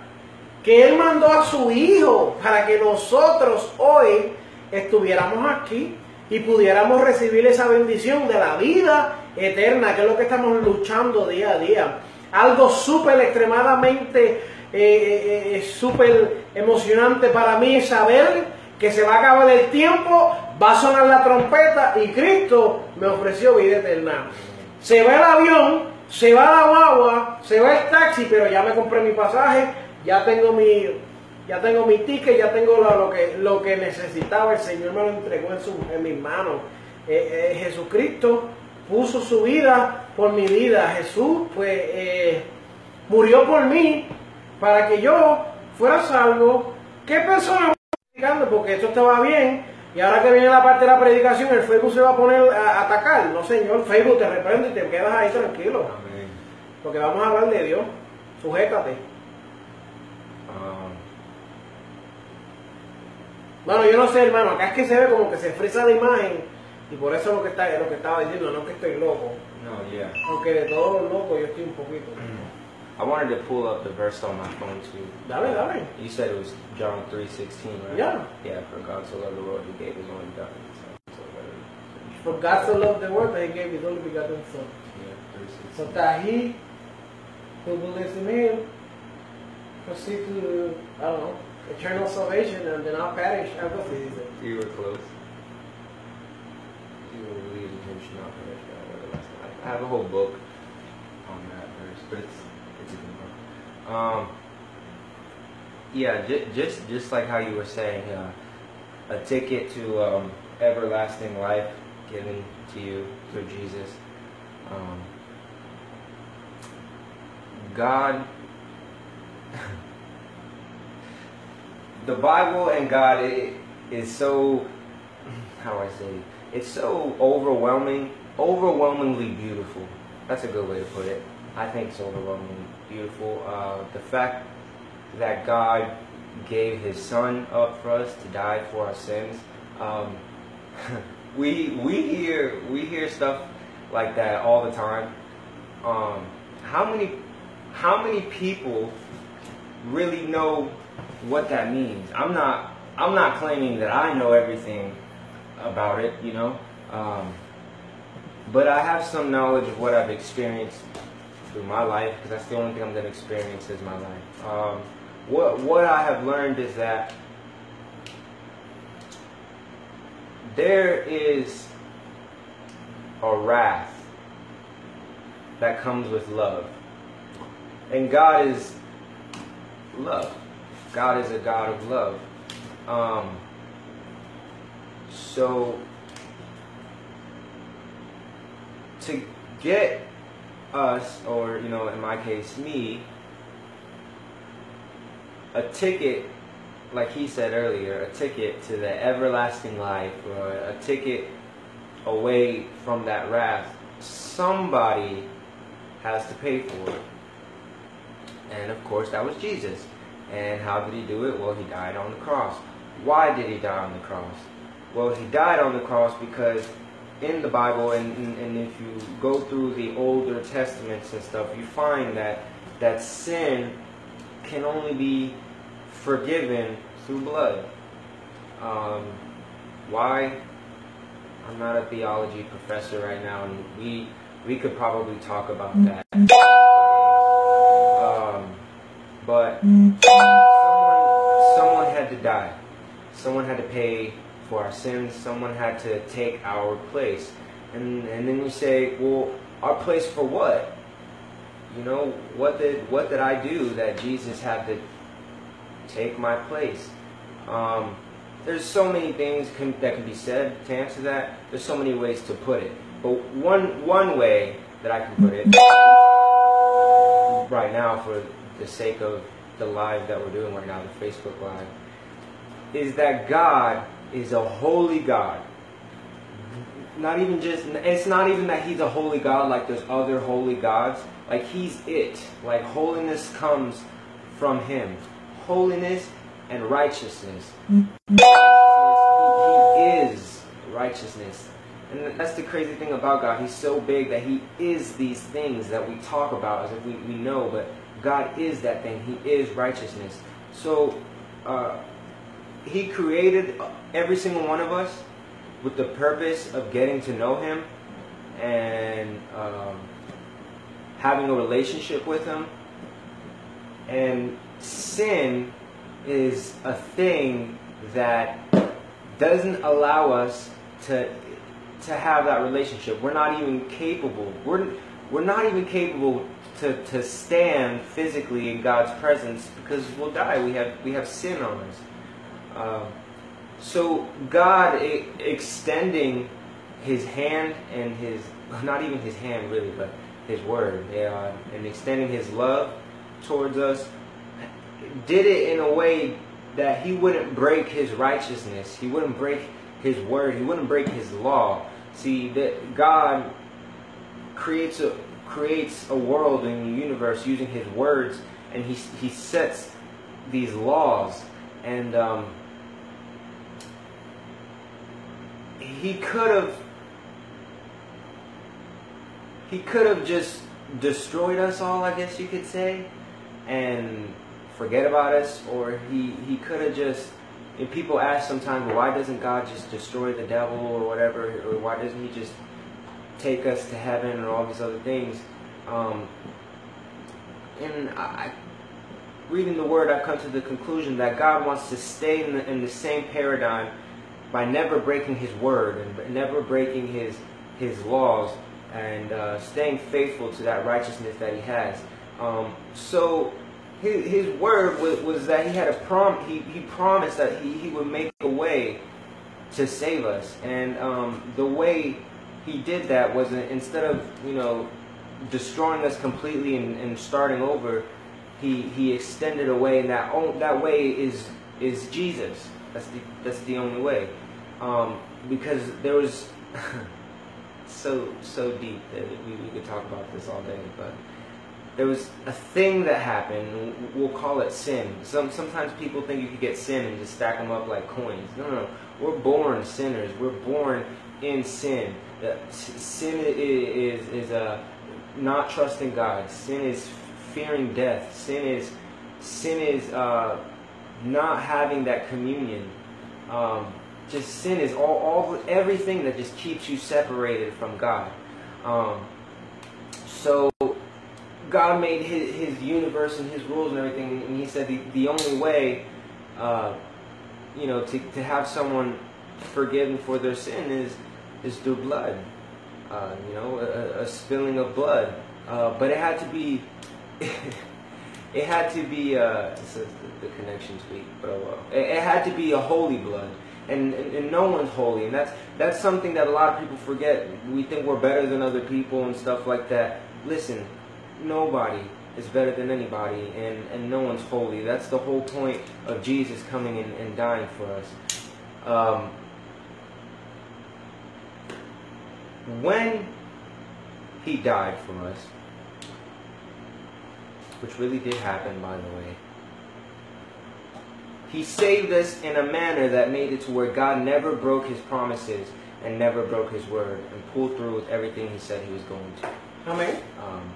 [SPEAKER 4] que Él mandó a su Hijo para que nosotros hoy estuviéramos aquí y pudiéramos recibir esa bendición de la vida eterna, que es lo que estamos luchando día a día. Algo súper extremadamente, eh, eh, eh, súper emocionante para mí saber que se va a acabar el tiempo, va a sonar la trompeta y Cristo me ofreció vida eterna. Se va el avión, se va la guagua, se va el taxi, pero ya me compré mi pasaje, ya tengo mi, ya tengo mi ticket, ya tengo lo, que, lo que necesitaba, el Señor me lo entregó en, su, en mis manos. Eh, eh, Jesucristo puso su vida por mi vida. Jesús pues eh, murió por mí para que yo fuera salvo. ¿Qué persona? Porque esto estaba bien. Y ahora que viene la parte de la predicación, el Facebook se va a poner a, atacar. No, señor, Facebook te reprende y te quedas ahí tranquilo.
[SPEAKER 5] Amén.
[SPEAKER 4] Porque vamos a hablar de Dios. Sujétate.
[SPEAKER 5] Um,
[SPEAKER 4] Bueno, yo no sé, hermano, acá es que se ve como que se frisa la imagen y por eso es lo que, está, lo que estaba diciendo, no que estoy loco.
[SPEAKER 5] no, yeah.
[SPEAKER 4] Aunque de todos los locos yo estoy un poquito.
[SPEAKER 5] I wanted to pull up the verse on my phone too.
[SPEAKER 4] Dale, dale.
[SPEAKER 5] Uh, you said it was John three sixteen, right?
[SPEAKER 4] Yeah.
[SPEAKER 5] Yeah. For God so loved the world, He gave His only begotten Son. So. Uh,
[SPEAKER 4] for God so loved the world that he gave his only begotten son.
[SPEAKER 5] Yeah, three
[SPEAKER 4] So that he who believes in him proceed to, I don't know, eternal salvation and then not perish. Algo así dice.
[SPEAKER 5] You were close. You will believe in Him should not perish but have everlasting life. I have a whole book on that verse, but it's it's a good book. Um. Yeah, j- just just like how you were saying, uh, a ticket to um, everlasting life given to you through Jesus. Um, God, the Bible and God i- is so, how I say, it? it's so overwhelming, overwhelmingly beautiful. That's a good way to put it. I think it's overwhelmingly beautiful. Uh, the fact that God gave His Son up for us to die for our sins. Um, we we hear we hear stuff like that all the time. Um, how many how many people really know what that means? I'm not I'm not claiming that I know everything about it, you know, um, but I have some knowledge of what I've experienced through my life because that's the only thing I'm going to experience is my life. Um, what what I have learned is that there is a wrath that comes with love. And God is love. God is a God of love. Um, so, to get us, or, you know, in my case, me, a ticket, like he said earlier, a ticket to the everlasting life, or a ticket away from that wrath, somebody has to pay for it. And of course, that was Jesus. And how did he do it? Well, he died on the cross. Why did he die on the cross? Well, he died on the cross because in the Bible, and, and, and if you go through the older testaments and stuff, you find that that sin can only be forgiven through blood. Um, why? I'm not a theology professor right now, and we we could probably talk about that. Um, but someone, someone had to die. Someone had to pay for our sins. Someone had to take our place. And and then you say, well, our place for what? You know, what did what did I do that Jesus had to take my place? Um, there's so many things can, that can be said to answer that. There's so many ways to put it. But one one way that I can put it right now, for the sake of the live that we're doing right now, the Facebook live, is that God is a holy God. not even just it's not even that he's a holy god like there's other holy gods. Like he's it. Like holiness comes from him. Holiness and righteousness. Righteousness he, he is righteousness. And that's the crazy thing about god. He's so big that he is these things that we talk about as if we, we know but god is that thing. He is righteousness. So uh, he created every single one of us with the purpose of getting to know him and um, having a relationship with him. And sin is a thing that doesn't allow us to to have that relationship. We're not even capable. We're we're not even capable to, to stand physically in God's presence because we'll die. We have we have sin on us. Um, so God extending His hand and His not even His hand really, but His word uh, and extending His love towards us did it in a way that He wouldn't break His righteousness. He wouldn't break His word. He wouldn't break His law. See that God creates a creates a world and universe using His words, and He He sets these laws and. Um, he could have he could have just destroyed us all, I guess you could say, and forget about us, or he he could have just. And people ask sometimes, why doesn't God just destroy the devil or whatever, or why doesn't He just take us to heaven and all these other things? Um, and I, reading the Word, I've come to the conclusion that God wants to stay in the, in the same paradigm by never breaking his word and never breaking his his laws and uh, staying faithful to that righteousness that he has. Um, so his, his word was, was, that he had a prom he, he promised that he, he would make a way to save us. And um, the way he did that was instead of you know destroying us completely and, and starting over he, he extended a way and that, that way is is Jesus. That's the, that's the only way um, because there was so so deep that we, we could talk about this all day, but there was a thing that happened. We'll call it sin. Some sometimes people think you could get sin and just stack them up like coins. No, no, no. We're born sinners. We're born in sin. Sin is is, is uh, not trusting God. Sin is fearing death. Sin is sin is uh, not having that communion. Um, just sin is all, all everything that just keeps you separated from God. Um, so God made his, his, universe and his rules and everything, and he said the, the only way, uh, you know, to, to have someone forgiven for their sin is is through blood. Uh, you know, a, a, spilling of blood. Uh, but it had to be, it had to be, uh, the, the connection tweet, but oh well. It, it had to be a holy blood and, and, and, no one's holy. And that's that's something that a lot of people forget. We think we're better than other people and stuff like that. Listen, nobody is better than anybody, and, and no one's holy. That's the whole point of Jesus coming and, and dying for us. Um, when he died for us, which really did happen, by the way, he saved us in a manner that made it to where God never broke his promises and never broke his word and pulled through with everything he said he was going to.
[SPEAKER 4] Amen.
[SPEAKER 5] Um,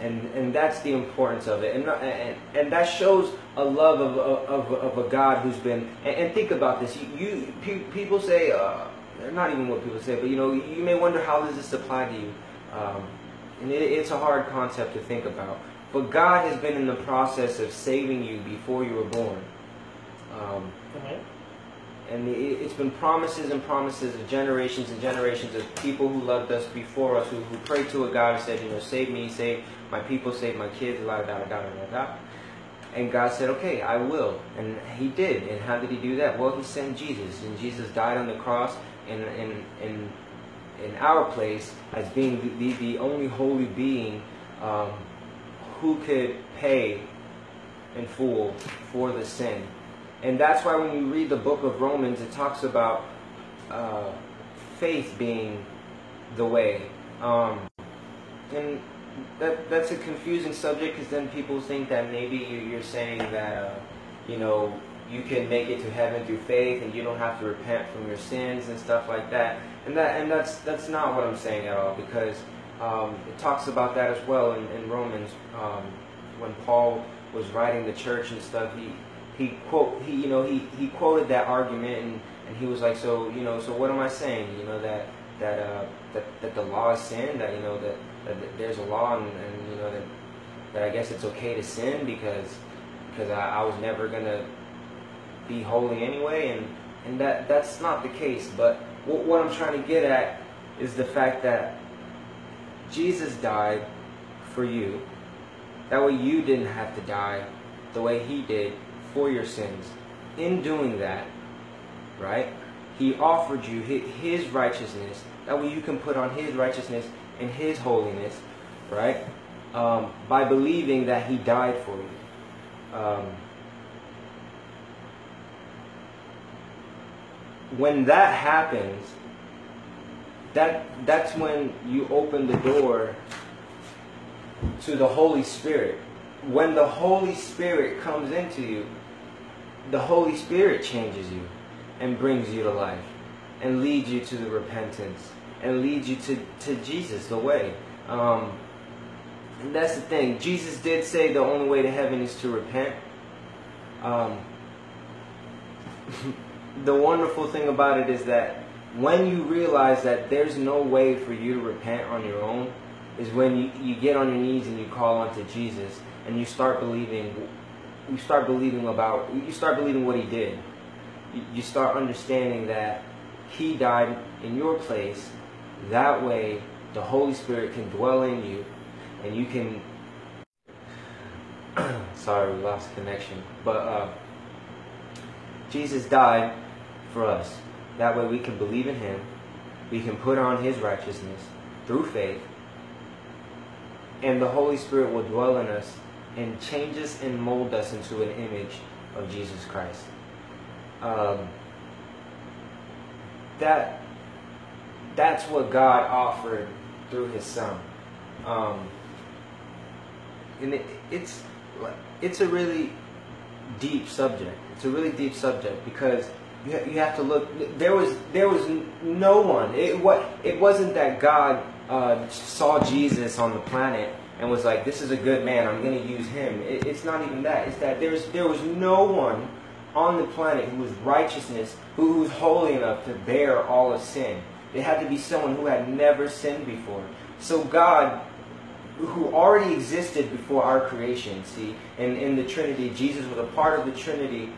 [SPEAKER 5] and and that's the importance of it, and and, and that shows a love of, of, of a God who's been. And, and think about this. You, you people say, uh, not even what people say, but you know, you may wonder how does this apply to you, um, and it, it's a hard concept to think about. But God has been in the process of saving you before you were born. Um, And it, has been promises and promises of generations and generations of people who loved us before us, who, who prayed to a God and said, you know, save me, save my people, save my kids, da da da da da da. And God said, okay, I will. And he did. And how did he do that? Well, he sent Jesus. And Jesus died on the cross in, in, in, in our place as being the, the, the only holy being um, who could pay in full for the sin and that's why when you read the book of Romans, it talks about uh, faith being the way. Um, and that that's a confusing subject because then people think that maybe you- you're saying that uh, you know you can make it to heaven through faith and you don't have to repent from your sins and stuff like that. And that and that's that's not what I'm saying at all because um, it talks about that as well in, in Romans um, when Paul was writing the church and stuff. He he quote he you know he, he quoted that argument and, and he was like so you know so what am I saying? You know that that uh, that that the law is sin that you know that, that, there's a law and, and you know that that I guess it's okay to sin because because I, I was never gonna be holy anyway and and that that's not the case. But what, what I'm trying to get at is the fact that Jesus died for you. That way you didn't have to die the way he did for your sins. In doing that, right, he offered you his righteousness. That way you can put on his righteousness and his holiness, right, um, by believing that he died for you. Um, when that happens, that that's when you open the door to the Holy Spirit. When the Holy Spirit comes into you, the Holy Spirit changes you and brings you to life and leads you to the repentance and leads you to, to Jesus, the way. Um, and that's the thing. Jesus did say the only way to heaven is to repent. Um, the wonderful thing about it is that when you realize that there's no way for you to repent on your own, is when you, you get on your knees and you call onto Jesus and you start believing you start believing about you start believing what he did. You, start understanding that he died in your place. That way the Holy Spirit can dwell in you and you can sorry we lost connection. But uh, Jesus died for us. That way we can believe in him. We can put on his righteousness through faith and the Holy Spirit will dwell in us and change us and mold us into an image of Jesus Christ. Um, that that's what God offered through His Son, um, and it, it's it's a really deep subject. It's a really deep subject because you, ha- you have to look. There was there was no one. It what it wasn't that God uh, saw Jesus on the planet and was like, "This is a good man. I'm going to use him." It, it's not even that. It's that there's there was no one on the planet who was righteousness, who, who was holy enough to bear all of sin. It had to be someone who had never sinned before. So God who already existed before our creation, see, in, in the Trinity, Jesus was a part of the Trinity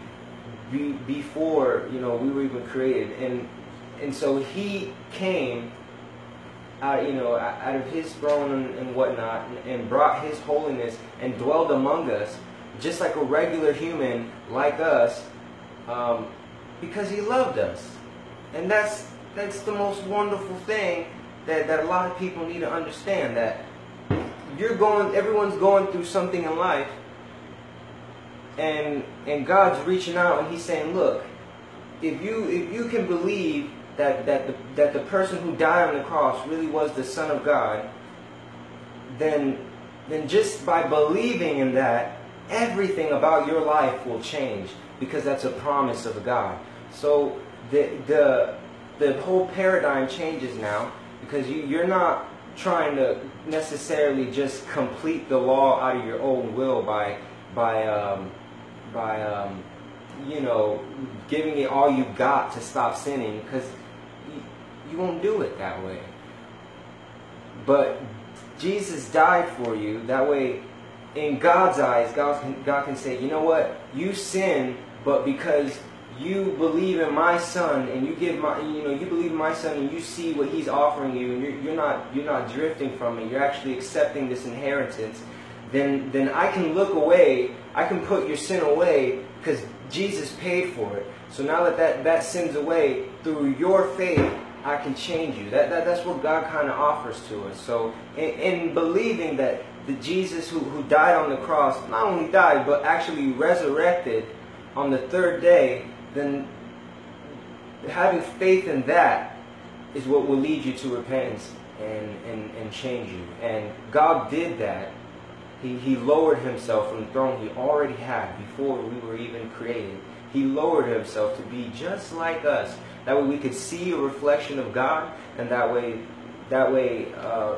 [SPEAKER 5] be, before, you know, we were even created. And and so he came out, you know, out of his throne and, whatnot, and, and brought his holiness and dwelled among us, just like a regular human like us, um, because he loved us. And that's that's the most wonderful thing that, that a lot of people need to understand that you're going everyone's going through something in life and and God's reaching out and he's saying, look, if you if you can believe that that the, that the person who died on the cross really was the son of God, then then just by believing in that, everything about your life will change because that's a promise of God. So the the the whole paradigm changes now because you, you're not trying to necessarily just complete the law out of your own will by by um, by um, you know giving it all you got to stop sinning because you, won't do it that way. But Jesus died for you. That way, in God's eyes, God can, God can say, you know what? You sin, but because you believe in my son and you give my you know you believe in my son and you see what he's offering you and you're, you're not you're not drifting from it you're actually accepting this inheritance then then I can look away I can put your sin away because Jesus paid for it so now that that, that sin's away through your faith I can change you that, that that's what God kind of offers to us so in, in believing that the Jesus who, who died on the cross not only died but actually resurrected on the third day then having faith in that is what will lead you to repentance and, and, and change you. And God did that. He, he lowered himself from the throne he already had before we were even created. He lowered himself to be just like us. That way we could see a reflection of God, and that way, that way uh,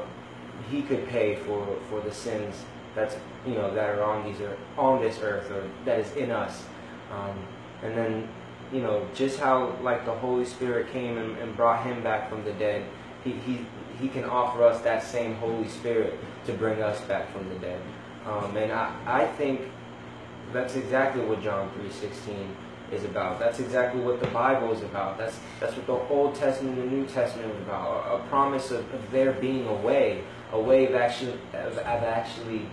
[SPEAKER 5] he could pay for, for the sins that's you know that are on these earth, on this earth or that is in us. Um, and then you know just how like the Holy Spirit came and, and brought him back from the dead. He, he he can offer us that same Holy Spirit to bring us back from the dead. Um, and I, I think that's exactly what John 3.16 is about. That's exactly what the Bible is about. That's that's what the Old Testament and the New Testament is about. A, a promise of, of, there being a way, a way of actually of, of actually,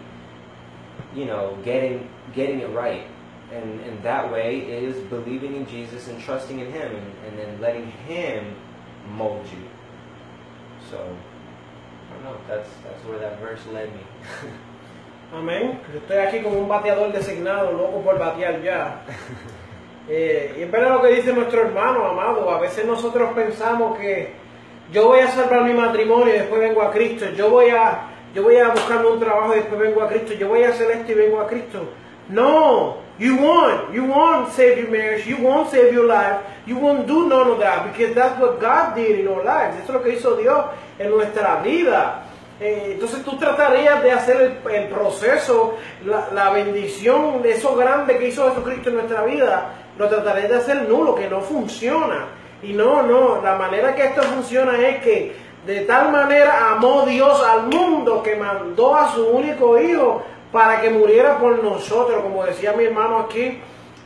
[SPEAKER 5] you know, getting getting it right. And and that way is believing in Jesus and trusting in Him, and, and then letting Him mold you. So I don't know. That's that's where that verse led me.
[SPEAKER 4] Amén. Estoy aquí como un bateador designado, loco por batear ya. Eh, y es verdad lo que dice nuestro hermano, amado. A veces nosotros pensamos que yo voy a salvar mi matrimonio y después vengo a Cristo. Yo voy a, yo voy a buscarme un trabajo y después vengo a Cristo. Yo voy a hacer esto y vengo a Cristo. No, you won't. You won't save your marriage. You won't save your life. You won't do none of that because that's what God did in our lives. Eso es lo que hizo Dios en nuestra vida. Eh, entonces tú tratarías de hacer el, proceso, la, la, bendición eso grande que hizo Jesucristo en nuestra vida, lo tratarías de hacer nulo, que no funciona. Y no, no, la manera que esto funciona es que de tal manera amó Dios al mundo que mandó a su único hijo para que muriera por nosotros, como decía mi hermano aquí,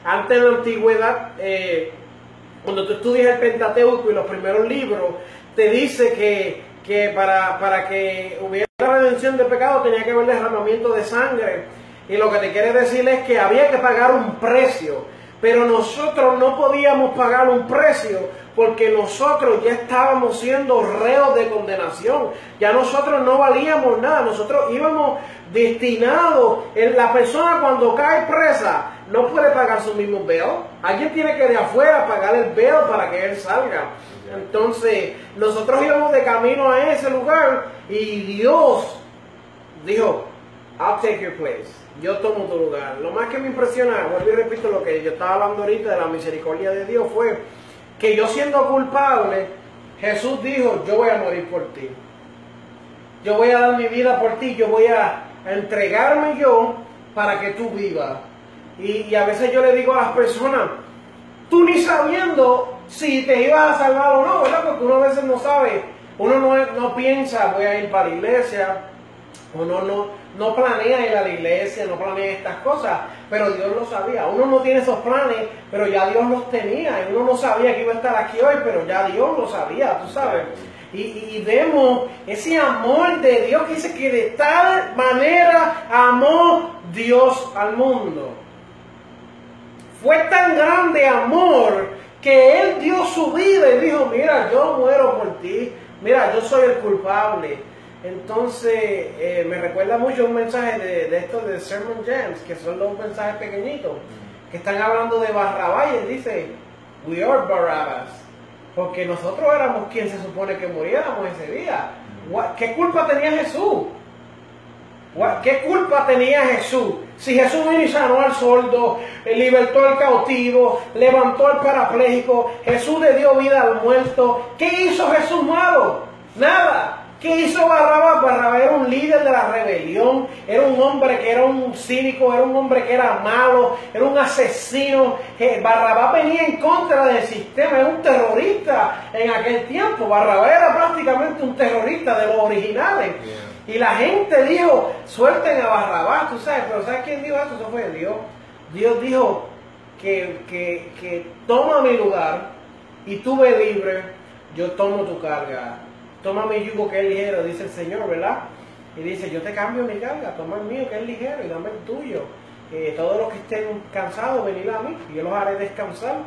[SPEAKER 4] antes en la antigüedad, eh, cuando tú estudias el Pentateuco y los primeros libros, te dice que que para, para que hubiera redención del pecado tenía que haber derramamiento de sangre. Y lo que te quiere decir es que había que pagar un precio. Pero nosotros no podíamos pagar un precio porque nosotros ya estábamos siendo reos de condenación. Ya nosotros no valíamos nada. Nosotros íbamos destinados. La persona cuando cae presa no puede pagar su mismo veo. Alguien tiene que de afuera pagar el veo para que él salga. Entonces, nosotros íbamos de camino a ese lugar y Dios dijo, I'll take your place. Yo tomo tu lugar. Lo más que me impresiona, vuelvo y repito lo que yo estaba hablando ahorita de la misericordia de Dios, fue que yo siendo culpable, Jesús dijo, yo voy a morir por ti. Yo voy a dar mi vida por ti, yo voy a entregarme yo para que tú vivas. Y, a veces yo le digo a las personas, tú ni sabiendo si te ibas a salvar o no, ¿verdad? Porque uno a veces no sabe, uno no, no piensa, voy a ir para la iglesia, uno no, no planea ir a la iglesia, no planea estas cosas, pero Dios lo sabía. Uno no tiene esos planes, pero ya Dios los tenía. Uno no sabía que iba a estar aquí hoy, pero ya Dios lo sabía, tú sabes. Y, y, vemos ese amor de Dios que dice que de tal manera amó Dios al mundo. Fue tan grande amor que Él dio su vida y dijo, mira, yo muero por ti, mira, yo soy el culpable. Entonces, eh, me recuerda mucho un mensaje de, de estos de Sermon Gems, que son los mensajes pequeñitos, que están hablando de Barrabás y dice, we are Barabbas, porque nosotros éramos quien se supone que muriéramos ese día. ¿Qué culpa tenía Jesús? ¿Qué culpa tenía Jesús? Si Jesús vino y sanó al sordo, libertó al cautivo, levantó al parapléjico, Jesús le dio vida al muerto, ¿qué hizo Jesús malo? Nada. ¿Qué hizo Barrabás? Barrabás era un líder de la rebelión, era un hombre que era un cínico, era un hombre que era malo, era un asesino. Barrabás venía en contra del sistema, era un terrorista en aquel tiempo. Barrabás era prácticamente un terrorista de los originales. Y la gente dijo, suelten a Barrabás, tú sabes, pero ¿sabes quién dijo eso? Eso fue Dios. Dios dijo que, que, que toma mi lugar y tú ve libre, yo tomo tu carga. Toma mi yugo que es ligero, dice el Señor, ¿verdad? Y dice, yo te cambio mi carga, toma el mío que es ligero y dame el tuyo. Eh, todos los que estén cansados, venid a mí, y yo los haré descansar.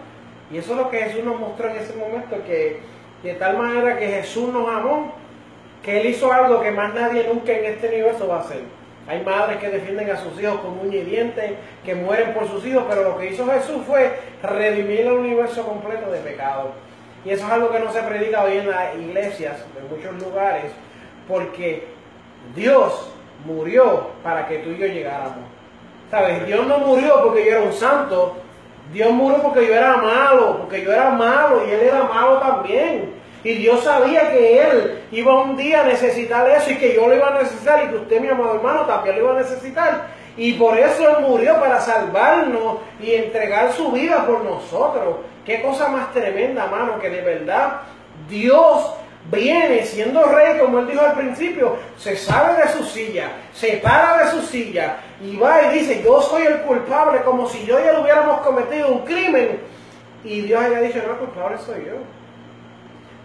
[SPEAKER 4] Y eso es lo que Jesús nos mostró en ese momento, que de tal manera que Jesús nos amó, que Él hizo algo que más nadie nunca en este universo va a hacer. Hay madres que defienden a sus hijos con uña y diente, que mueren por sus hijos, pero lo que hizo Jesús fue redimir el universo completo de pecado. Y eso es algo que no se predica hoy en las iglesias, en muchos lugares, porque Dios murió para que tú y yo llegáramos. ¿Sabes? Dios no murió porque yo era un santo, Dios murió porque yo era malo, porque yo era malo y Él era malo también. Y Dios sabía que Él iba un día a necesitar eso y que yo lo iba a necesitar y que usted, mi amado hermano, también lo iba a necesitar. Y por eso Él murió para salvarnos y entregar su vida por nosotros. Qué cosa más tremenda, mano, que de verdad Dios viene siendo rey, como él dijo al principio, se sale de su silla, se para de su silla y va y dice, yo soy el culpable, como si yo y él hubiéramos cometido un crimen. Y Dios haya dicho, no, el culpable soy yo.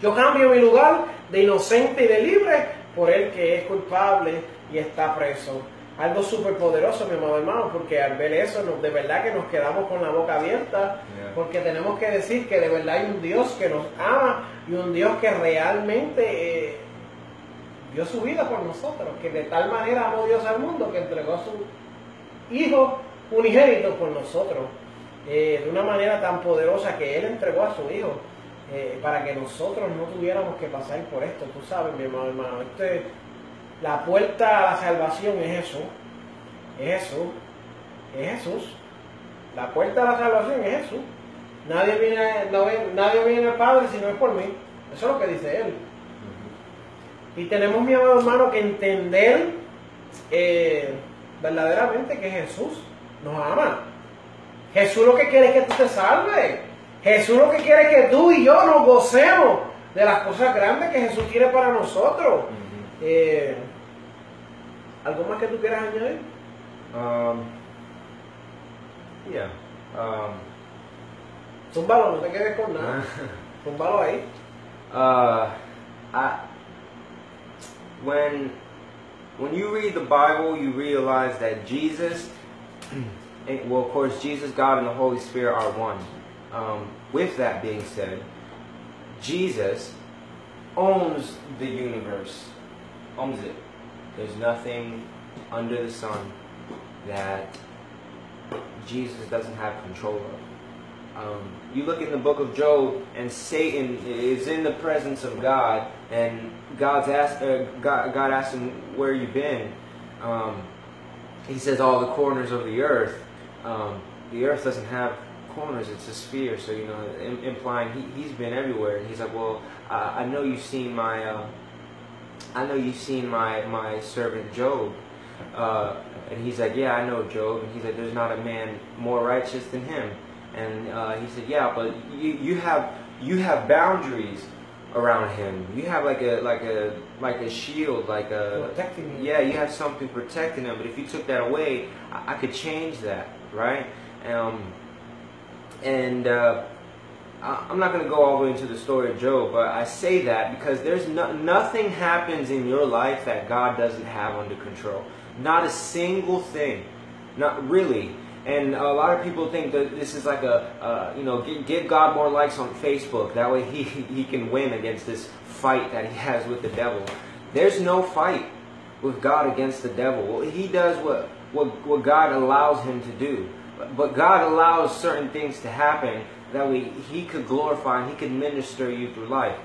[SPEAKER 4] Yo cambio mi lugar de inocente y de libre por el que es culpable y está preso. Algo súper poderoso, mi amado hermano, porque al ver eso, nos- de verdad que nos quedamos con la boca abierta,
[SPEAKER 5] Yeah.
[SPEAKER 4] porque tenemos que decir que de verdad hay un Dios que nos ama y un Dios que realmente eh, dio su vida por nosotros, que de tal manera amó Dios al mundo que entregó a su Hijo unigénito por nosotros, eh, de una manera tan poderosa que Él entregó a su Hijo, eh, para que nosotros no tuviéramos que pasar por esto, tú sabes, mi hermano, hermano, este, la puerta a la salvación es Jesús, es Jesús, es Jesús, la puerta a la salvación es Jesús, nadie viene, no nadie viene al Padre si no es por mí, eso es lo que dice Él. Y tenemos, mi amado hermano, que entender eh, verdaderamente que Jesús nos ama. Jesús lo que quiere es que tú te salves. Jesús lo que quiere es que tú y yo nos gocemos de las cosas grandes que Jesús quiere para nosotros. Eh, ¿Algo más que tú quieras añadir?
[SPEAKER 5] Um, yeah. Um,
[SPEAKER 4] Zúmbalo, no te quedes con nada. Zúmbalo ahí.
[SPEAKER 5] uh, I, when when you read the Bible, you realize that Jesus, and, well, of course, Jesus, God, and the Holy Spirit are one. Um, with that being said, Jesus owns the universe, owns it. There's nothing under the sun that Jesus doesn't have control of. Um, you look in the book of Job, and Satan is in the presence of God, and God's asked, uh, God, God asked him, "Where you been?" Um, he says, "All the corners of the earth." Um, the earth doesn't have corners; it's a sphere. So you know, im- implying he, he's been everywhere. And he's like, "Well, uh, I know you've seen my, uh, I know you've seen my my servant Job." Uh, and he's like, "Yeah, I know Job." And he's like, "There's not a man more righteous than him." And uh, he said, "Yeah, but you, you have you have boundaries around him. You have like a like a like a shield, like a
[SPEAKER 4] Protecting him.
[SPEAKER 5] yeah. You have something protecting him. But if you took that away, I, I could change that, right? Um, and uh, I'm not going to go all the way into the story of Job, but I say that because there's no, nothing happens in your life that God doesn't have under control. Not a single thing. Not really. And a lot of people think that this is like a, uh, you know, give, give God more likes on Facebook. That way he, he can win against this fight that he has with the devil. There's no fight with God against the devil. He does what, what, what God allows him to do. But- But God allows certain things to happen that way he could glorify and he could minister you through life.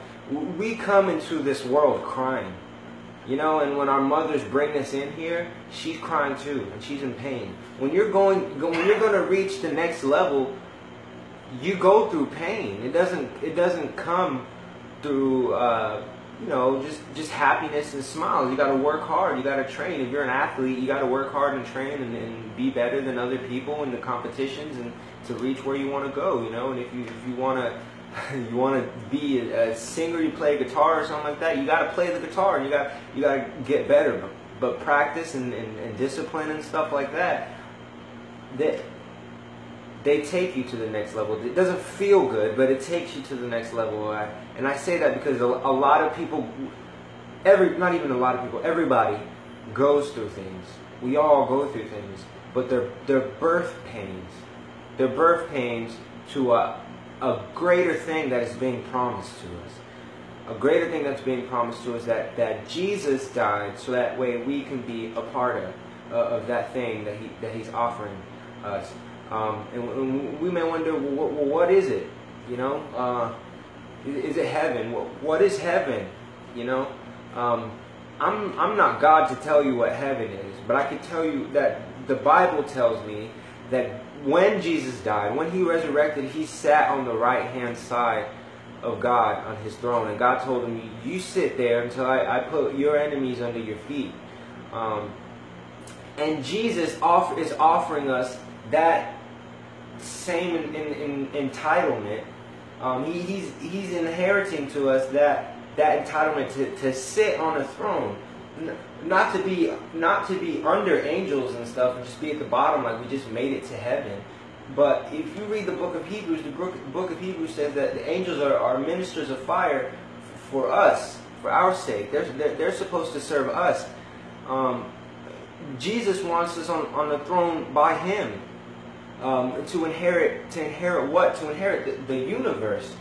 [SPEAKER 5] We come into this world crying. You know, and when our mothers bring us in here, she's crying too, and she's in pain. When you're going, go- when you're going to reach the next level, you go through pain. It doesn't, it doesn't come through, uh, you know, just just happiness and smiles. You got to work hard. You got to train. If you're an athlete, you got to work hard and train and, and be better than other people in the competitions and to reach where you want to go. You know, and if you if you want to you want to be a, a singer, you play guitar or something like that, you got to play the guitar and you got you got to get better. But, but practice and, and, and discipline and stuff like that, that they take you to the next level. It doesn't feel good, but it takes you to the next level. And I say that because a, a lot of people, every not even a lot of people, everybody goes through things. We all go through things, but they're they're birth pains. They're birth pains to a a greater thing that is being promised to us. A greater thing that's being promised to us that that Jesus died, so that way we can be a part of uh, of that thing that he that He's offering us. Um, and, and we may wonder, well, what, what is it? You know, uh, Is it heaven? What, what is heaven? You know, um, I'm I'm not God to tell you what heaven is, but I can tell you that the Bible tells me that when Jesus died, when he resurrected, he sat on the right hand side of God on his throne, and God told him, "You sit there until I, I put your enemies under your feet." Um, and Jesus is offering us that same in, in, in entitlement. Um, he, he's he's inheriting to us that that entitlement to, to sit on a throne, not to be not to be under angels and stuff, and just be at the bottom like we just made it to heaven. But if you read the book of Hebrews, the book, of Hebrews says that the angels are, are ministers of fire for us, for our sake. They're, they're, they're supposed to serve us. Um, Jesus wants us on, on the throne by Him um, to inherit to inherit what? To inherit the, the universe.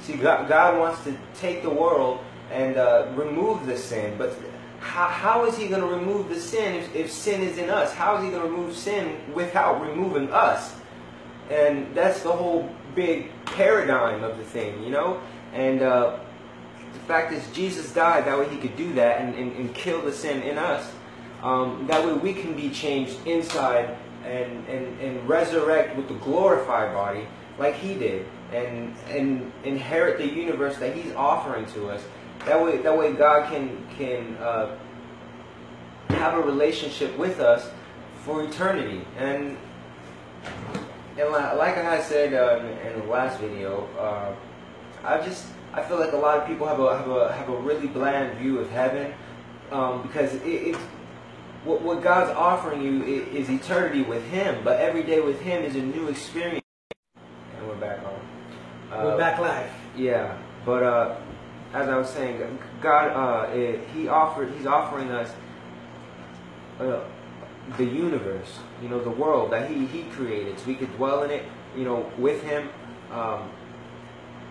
[SPEAKER 5] See, God, God wants to take the world and uh, remove the sin, but how, how is He going to remove the sin if, if sin is in us? How is He going to remove sin without removing us? And that's the whole big paradigm of the thing, you know. And uh, the fact is, Jesus died that way He could do that and, and, and kill the sin in us. Um, that way we can be changed inside and, and, and resurrect with the glorified body like he did and and inherit the universe that he's offering to us. That way that way God can can uh, have a relationship with us for eternity. And and like I said uh, in the last video, uh, I just I feel like a lot of people have a have a have a really bland view of heaven um, because it, it's what, what God's offering you i- is eternity with Him, but every day with Him is a new experience. And we're back on. Uh,
[SPEAKER 4] We're back live.
[SPEAKER 5] Yeah, but uh, as I was saying, God, uh, it, He offered, He's offering us uh, the universe, you know, the world that He He created, so we could dwell in it, you know, with Him. Um,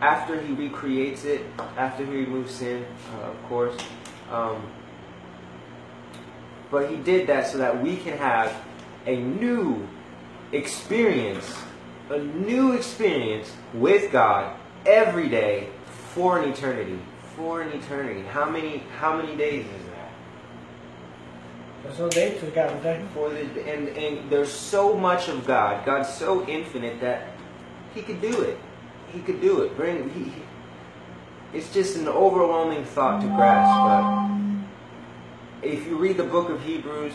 [SPEAKER 5] after He recreates it, after He removes sin, uh, of course. Um, but He did that so that we can have a new experience, a new experience with God every day for an eternity. For an eternity. How many how many days is that?
[SPEAKER 4] Esos dates, Ricardo.
[SPEAKER 5] For the and and there's so much of God. God's so infinite that He could do it. He could do it. Bring he- It's just an overwhelming thought to grasp. But if you read the book of Hebrews,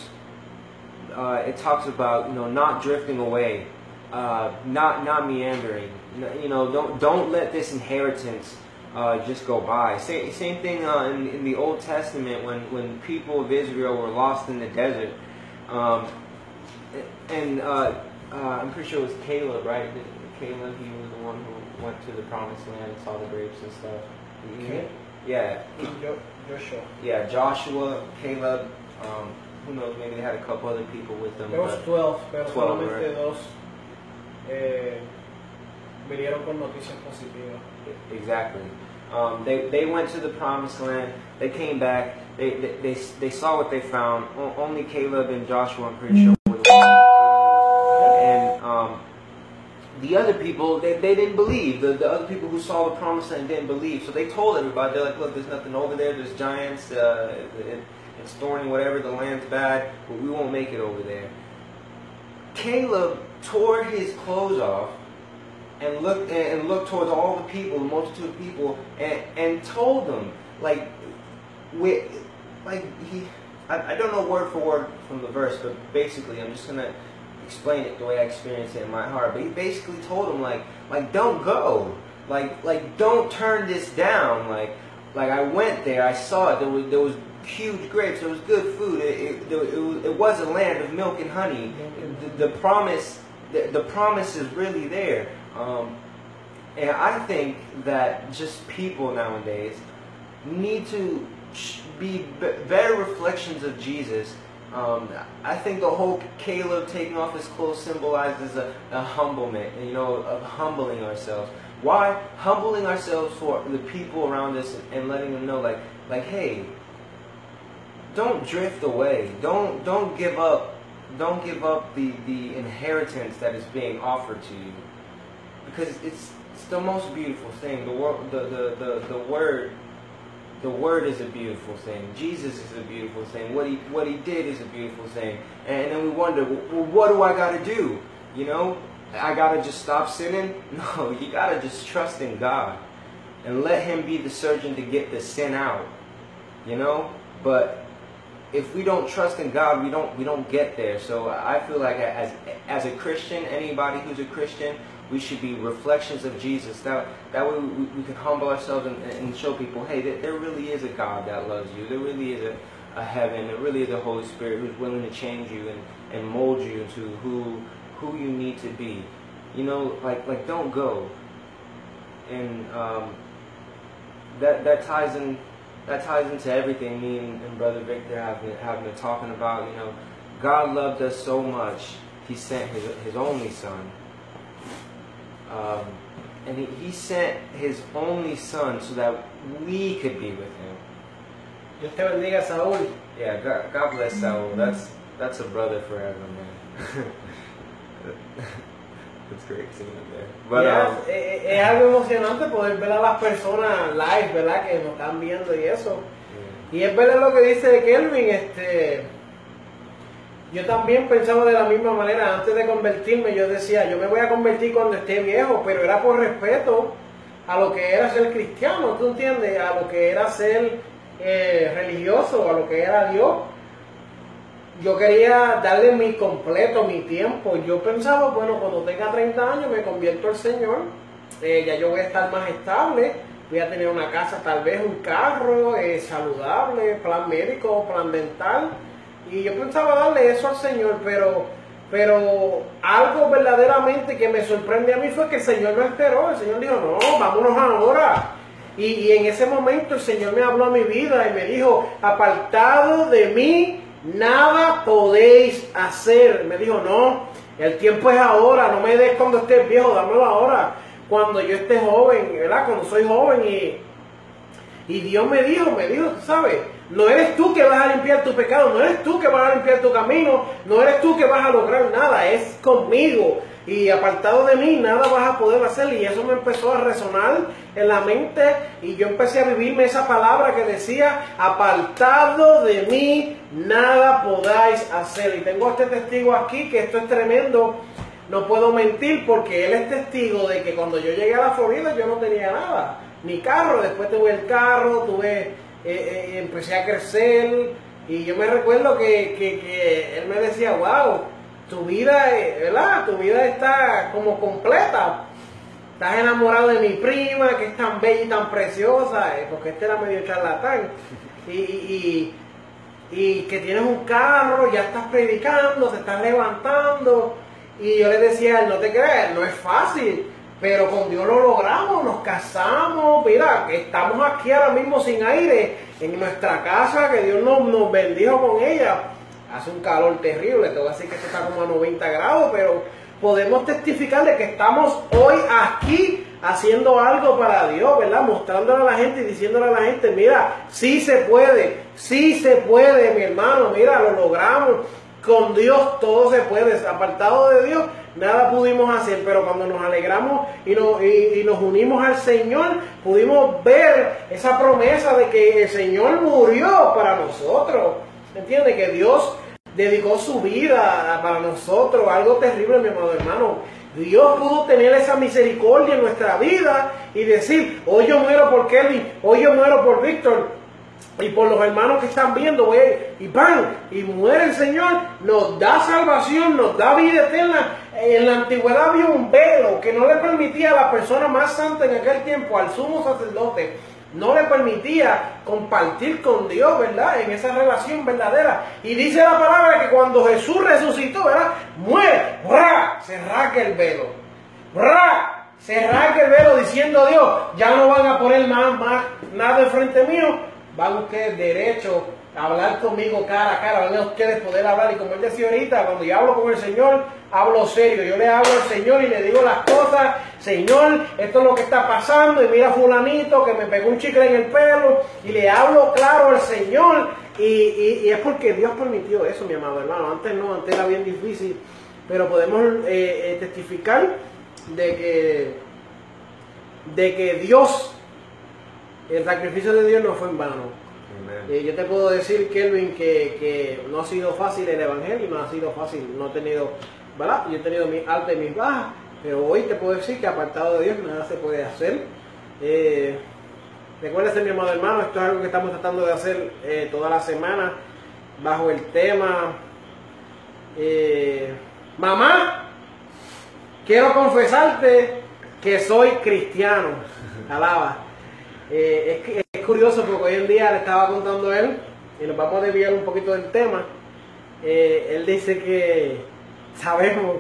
[SPEAKER 5] uh, it talks about you know not drifting away, uh, not not meandering. You know, don't don't let this inheritance uh, just go by. Same same thing uh, in, in the Old Testament when when people of Israel were lost in the desert, um, and uh, uh, I'm pretty sure it was Caleb, right? Caleb, he was the one who went to the Promised Land and saw the grapes and stuff.
[SPEAKER 4] Okay.
[SPEAKER 5] Yeah,
[SPEAKER 4] Joshua.
[SPEAKER 5] yeah, Joshua, Caleb. Um, who knows? Maybe they had a couple other people with them.
[SPEAKER 4] There was 12, pero
[SPEAKER 5] 12,
[SPEAKER 4] solamente
[SPEAKER 5] right.
[SPEAKER 4] dos eh, vinieron con noticias positivas.
[SPEAKER 5] Exactly. Um, they, they went to the promised land. They came back. They, they, they, they saw what they found. O- only Caleb and Joshua, I'm pretty sure. And um, the other people, they, they didn't believe. The, the other people who saw the promised land didn't believe. So they told everybody, they're like, look, there's nothing over there. There's giants. Uh, it, it's thorny, whatever. The land's bad, but we won't make it over there. Caleb tore his clothes off and looked and looked towards all the people, the multitude of people, and, and told them like, with, like he, I, I don't know word for word from the verse, but basically I'm just gonna explain it the way I experienced it in my heart. But he basically told them like, like don't go, like like don't turn this down, like like I went there, I saw it. There was there was huge grapes, there was good food. It it, it, was, it was a land of milk and honey. The, the promise the, the promise is really there. Um, and I think that just people nowadays need to be better reflections of Jesus. Um, I think the whole Caleb taking off his clothes symbolizes a, a humblement, you know, of humbling ourselves. Why? Humbling ourselves for the people around us and letting them know, like, like, hey, don't drift away. Don't don't give up. Don't give up the, the inheritance that is being offered to you, because it's It's the most beautiful thing. The word, the, the, the, the word, the word is a beautiful thing. Jesus is a beautiful thing. What he what he did is a beautiful thing. And then we wonder, well, what do I got to do? You know, I got to just stop sinning? No, you got to just trust in God and let Him be the surgeon to get the sin out. You know, but if we don't trust in God, we don't we don't get there. So I feel like as as a Christian, anybody who's a Christian, we should be reflections of Jesus. That that way we, we can humble ourselves and, and show people, hey, there, there really is a God that loves you. There really is a, a heaven. There really is a Holy Spirit who's willing to change you and, and mold you into who who you need to be. You know, like like don't go. And um, that that ties in that ties into everything me and, and brother Victor have been have been talking about. You know, God loved us so much, He sent His His only Son. Um, and he, he sent His only Son so that we could be with Him.
[SPEAKER 4] Dios te bendiga, Saúl.
[SPEAKER 5] Yeah, God, God bless Saul. That's that's a brother forever, man. that's great seeing him there. But
[SPEAKER 4] Ya,
[SPEAKER 5] um,
[SPEAKER 4] es, es algo emocionante poder ver a las personas live, ¿verdad? Que nos están viendo y eso. Y es verdad lo que dice Kelvin, este, yo también pensaba de la misma manera, antes de convertirme yo decía, yo me voy a convertir cuando esté viejo, pero era por respeto a lo que era ser cristiano, ¿tú entiendes? A lo que era ser eh, religioso, a lo que era Dios. Yo quería darle mi completo, mi tiempo. Yo pensaba, bueno, cuando tenga 30 años me convierto al Señor, eh, ya yo voy a estar más estable, voy a tener una casa, tal vez un carro eh, saludable, plan médico, plan dental. Y yo pensaba darle eso al Señor, pero, pero algo verdaderamente que me sorprende a mí fue que el Señor no esperó. El Señor dijo, no, vámonos ahora. Y, y en ese momento el Señor me habló a mi vida y me dijo, apartado de mí, nada podéis hacer. Me dijo, no, el tiempo es ahora, no me des cuando estés viejo, dámelo ahora. Cuando yo esté joven, ¿verdad? Cuando soy joven y, y Dios me dijo, me dijo, sabes, no eres tú que vas a limpiar tu pecado, no eres tú que vas a limpiar tu camino, no eres tú que vas a lograr nada, es conmigo. Y apartado de mí, nada vas a poder hacer. Y eso me empezó a resonar en la mente. Y yo empecé a vivirme esa palabra que decía, apartado de mí, nada podáis hacer. Y tengo este testigo aquí, que esto es tremendo. No puedo mentir porque él es testigo de que cuando yo llegué a la Florida yo no tenía nada, ni carro. Después tuve el carro, tuve, eh, eh, empecé a crecer. Y yo me recuerdo que, que- él me decía, wow, tu vida, eh, ¿verdad? Tu vida está como completa. Estás enamorado de mi prima, que es tan bella y tan preciosa, porque este era medio charlatán. Y, y- que tienes un carro, ya estás predicando, te estás levantando. Y yo le decía, él, no te creas, no es fácil, pero con Dios lo logramos, nos casamos, mira, que estamos aquí ahora mismo sin aire, en nuestra casa, que Dios nos, nos bendijo con ella. Hace un calor terrible, te voy a decir que esto está como a 90 grados, pero podemos testificar de que estamos hoy aquí haciendo algo para Dios, ¿verdad? Mostrándole a la gente y diciéndole a la gente, mira, sí se puede, sí se puede, mi hermano, mira, lo logramos. Con Dios todo se puede, apartado de Dios nada pudimos hacer, pero cuando nos alegramos y nos, y- nos unimos al Señor, pudimos ver esa promesa de que el Señor murió para nosotros. ¿Entiendes? Que Dios dedicó su vida para nosotros, algo terrible, mi amado hermano. Dios pudo tener esa misericordia en nuestra vida y decir, hoy yo muero por Kelly, hoy yo muero por Víctor, y por los hermanos que están viendo, y pan, y muere el Señor, nos da salvación, nos da vida eterna. En la antigüedad había un velo que no le permitía a la persona más santa en aquel tiempo, al sumo sacerdote, no le permitía compartir con Dios, ¿verdad? En esa relación verdadera. Y dice la palabra que cuando Jesús resucitó, ¿verdad? Muere, ¡ra! se rasga el velo. ¡Ra! Se rasga el velo diciendo a Dios, ya no van a poner más, más nada enfrente mío, van ustedes derecho a hablar conmigo cara a cara, van a ustedes poder hablar. Y como él decía ahorita, cuando yo hablo con el Señor, hablo serio. Yo le hablo al Señor y le digo las cosas, Señor, esto es lo que está pasando, y mira fulanito que me pegó un chicle en el pelo, y le hablo claro al Señor. Y, es porque Dios permitió eso, mi amado hermano. Antes no, antes era bien difícil, pero podemos eh, eh, testificar de que de que Dios, el sacrificio de Dios no fue en vano. Eh, yo te puedo decir, Kelvin, que, que no ha sido fácil el Evangelio, no ha sido fácil, no he tenido, ¿verdad? Yo he tenido mis altas y mis bajas, pero hoy te puedo decir que apartado de Dios nada se puede hacer. Eh, recuérdese, mi amado hermano, esto es algo que estamos tratando de hacer eh, toda la semana bajo el tema eh, Mamá, quiero confesarte que soy cristiano. Alaba. Eh, es, es curioso porque hoy en día le estaba contando a él, y nos vamos a desviar un poquito del tema. eh, él dice que sabemos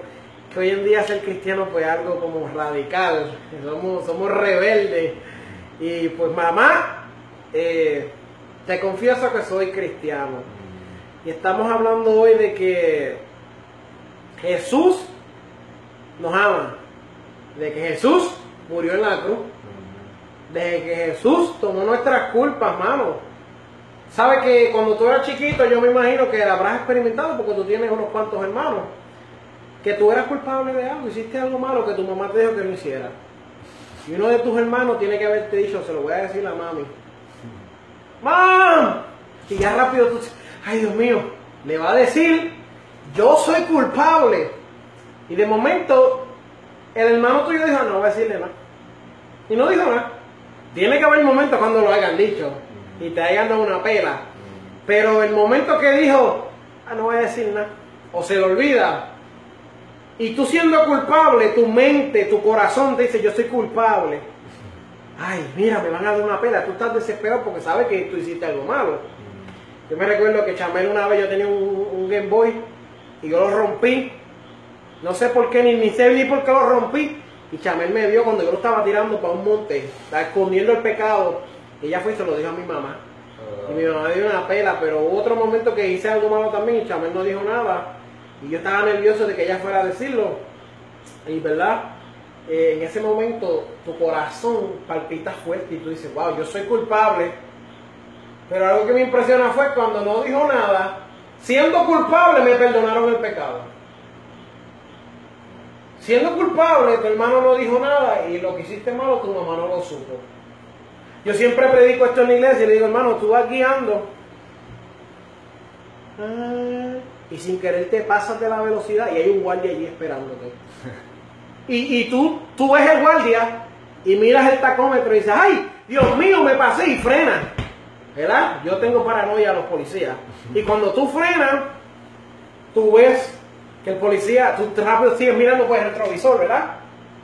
[SPEAKER 4] que hoy en día ser cristiano pues es algo como radical, somos, somos rebeldes. Y pues mamá, eh, te confieso que soy cristiano. Y estamos hablando hoy de que Jesús nos ama, de que Jesús murió en la cruz, de que Jesús tomó nuestras culpas, mano. Sabe que cuando tú eras chiquito, yo me imagino que la habrás experimentado porque tú tienes unos cuantos hermanos, que tú eras culpable de algo, hiciste algo malo que tu mamá te dijo que no hiciera. Y uno de tus hermanos tiene que haberte dicho, se lo voy a decir a mami. ¡Mam! Y ya rápido tú, ay Dios mío, le va a decir, yo soy culpable. Y de momento, el hermano tuyo dijo, no voy a decirle nada. Y no dijo nada. Tiene que haber momentos cuando lo hayan dicho y te hayan dado una pela. Pero el momento que dijo, ah, no voy a decir nada, o se le olvida, y tú siendo culpable, tu mente, tu corazón te dice, yo soy culpable. Ay, mira, me van a dar una pela. Tú estás desesperado porque sabes que tú hiciste algo malo. Yo me recuerdo que Chamel una vez yo tenía un, un Game Boy y yo lo rompí. No sé por qué, ni, ni sé ni por qué lo rompí. Y Chamel me vio cuando yo lo estaba tirando para un monte, escondiendo el pecado. Ella fue y se lo dijo a mi mamá. Y mi mamá dio una pela, pero otro momento que hice algo malo también y Chamel no dijo nada. Y yo estaba nervioso de que ella fuera a decirlo. Y verdad, eh, en ese momento tu corazón palpita fuerte y tú dices, wow, yo soy culpable. Pero algo que me impresiona fue cuando no dijo nada, siendo culpable me perdonaron el pecado. Siendo culpable, tu hermano no dijo nada y lo que hiciste malo, tu mamá no lo supo. Yo siempre predico esto en la iglesia y le digo, hermano, tú vas guiando ah, y sin querer te pasas de la velocidad y hay un guardia allí esperándote. Y, y tú, tú ves el guardia y miras el tacómetro y dices, ay, Dios mío, me pasé y frena. ¿Verdad? Yo tengo paranoia a los policías. Y cuando tú frenas, tú ves que el policía, tú rápido sigues mirando por el retrovisor, ¿verdad?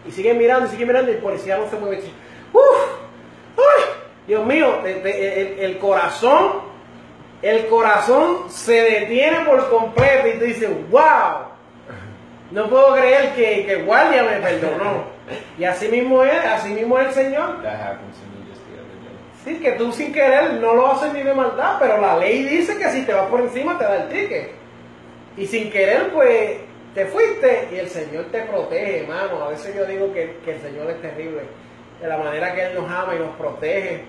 [SPEAKER 4] Y sigues mirando y sigues mirando y el policía no se mueve. ¡Uf! ¡Uy! Dios mío, te- te- el, el corazón, el corazón se detiene por completo y tú dices, wow, no puedo creer que, que guardia me perdonó. Y así mismo es, así mismo es el Señor. Sí, que tú sin querer no lo haces ni de maldad, pero la ley dice que si te vas por encima te da el ticket. Y sin querer, pues, te fuiste y el Señor te protege, hermano. A veces yo digo que, que el Señor es terrible. De la manera que Él nos ama y nos protege.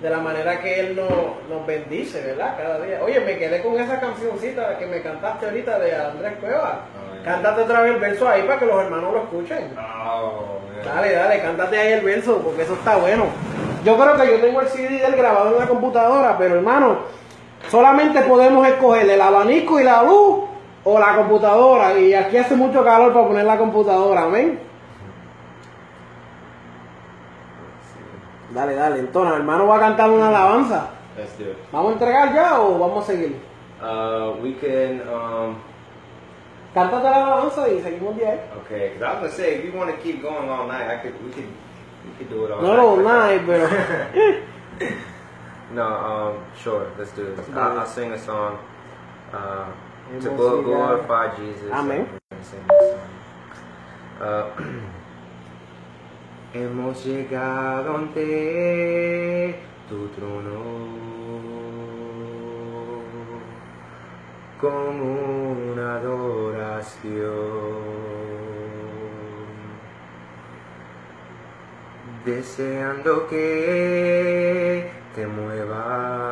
[SPEAKER 4] De la manera que Él nos, nos bendice, ¿verdad? Cada día. Oye, me quedé con esa cancioncita que me cantaste ahorita de Andrés Cueva. Cántate otra vez el verso ahí para que los hermanos lo escuchen.
[SPEAKER 5] Oh, man.
[SPEAKER 4] Dale, dale, cántate ahí el verso, porque eso está bueno. Yo creo que yo tengo el CD del grabado en la computadora, pero hermano, solamente podemos escoger el abanico y la luz o la computadora. Y aquí hace mucho calor para poner la computadora, amén. Dale, dale, entonces, hermano va a cantar una alabanza.
[SPEAKER 5] Let's do it.
[SPEAKER 4] ¿Vamos a entregar ya o vamos a seguir?
[SPEAKER 5] Uh, we can, um,
[SPEAKER 4] Cántate la alabanza y seguimos de ahí.
[SPEAKER 5] okay, because I was gonna say, if you want to keep going all night, I could, we could, we could do it all
[SPEAKER 4] No
[SPEAKER 5] night.
[SPEAKER 4] night, pero.
[SPEAKER 5] No, um, sure, let's do this. I'll, I'll sing a song uh, Amen.
[SPEAKER 4] To
[SPEAKER 5] glorify Jesus.
[SPEAKER 4] Amén.
[SPEAKER 5] Ah, hemos llegado ante tu trono como una adoración, deseando que te muevas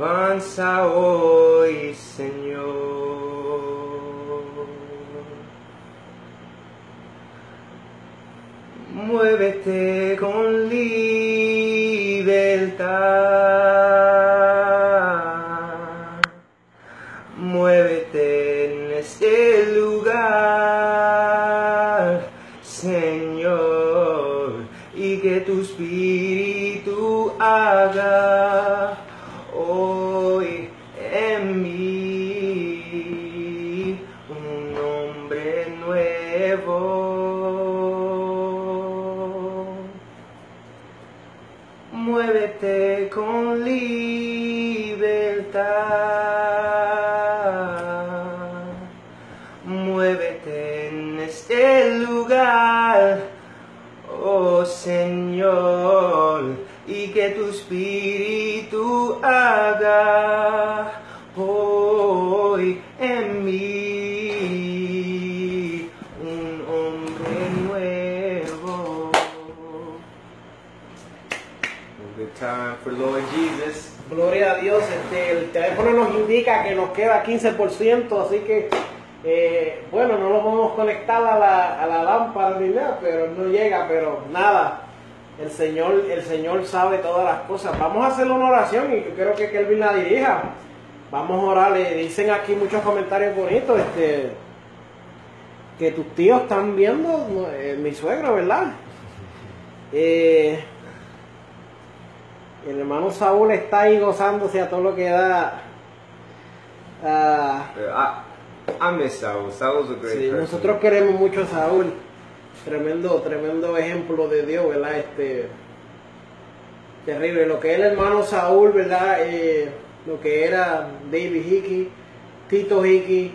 [SPEAKER 5] alabanza hoy, Señor. Muévete con libre. Señor, y que tu espíritu haga hoy en mí un hombre nuevo. Good time for Lord Jesus.
[SPEAKER 4] Gloria a Dios, este, el teléfono nos indica que nos queda 15%, así que, eh, bueno, no lo podemos conectar a la, a la lámpara ni nada, pero no llega, pero nada. El Señor, el Señor sabe todas las cosas. Vamos a hacer una oración y yo quiero que Kelvin la dirija. Vamos a orar, le dicen aquí muchos comentarios bonitos, este, que tus tíos están viendo, eh, mi suegro, ¿verdad? Eh, el hermano Saúl está ahí gozándose a todo lo que da. Ah,
[SPEAKER 5] I, I miss Saul. Saul's a great
[SPEAKER 4] sí,
[SPEAKER 5] person.
[SPEAKER 4] nosotros queremos mucho a Saúl. Tremendo, tremendo ejemplo de Dios, ¿verdad? Este, terrible. Lo que es el hermano Saúl, ¿verdad? Eh, lo que era David Hickey, Tito Hickey,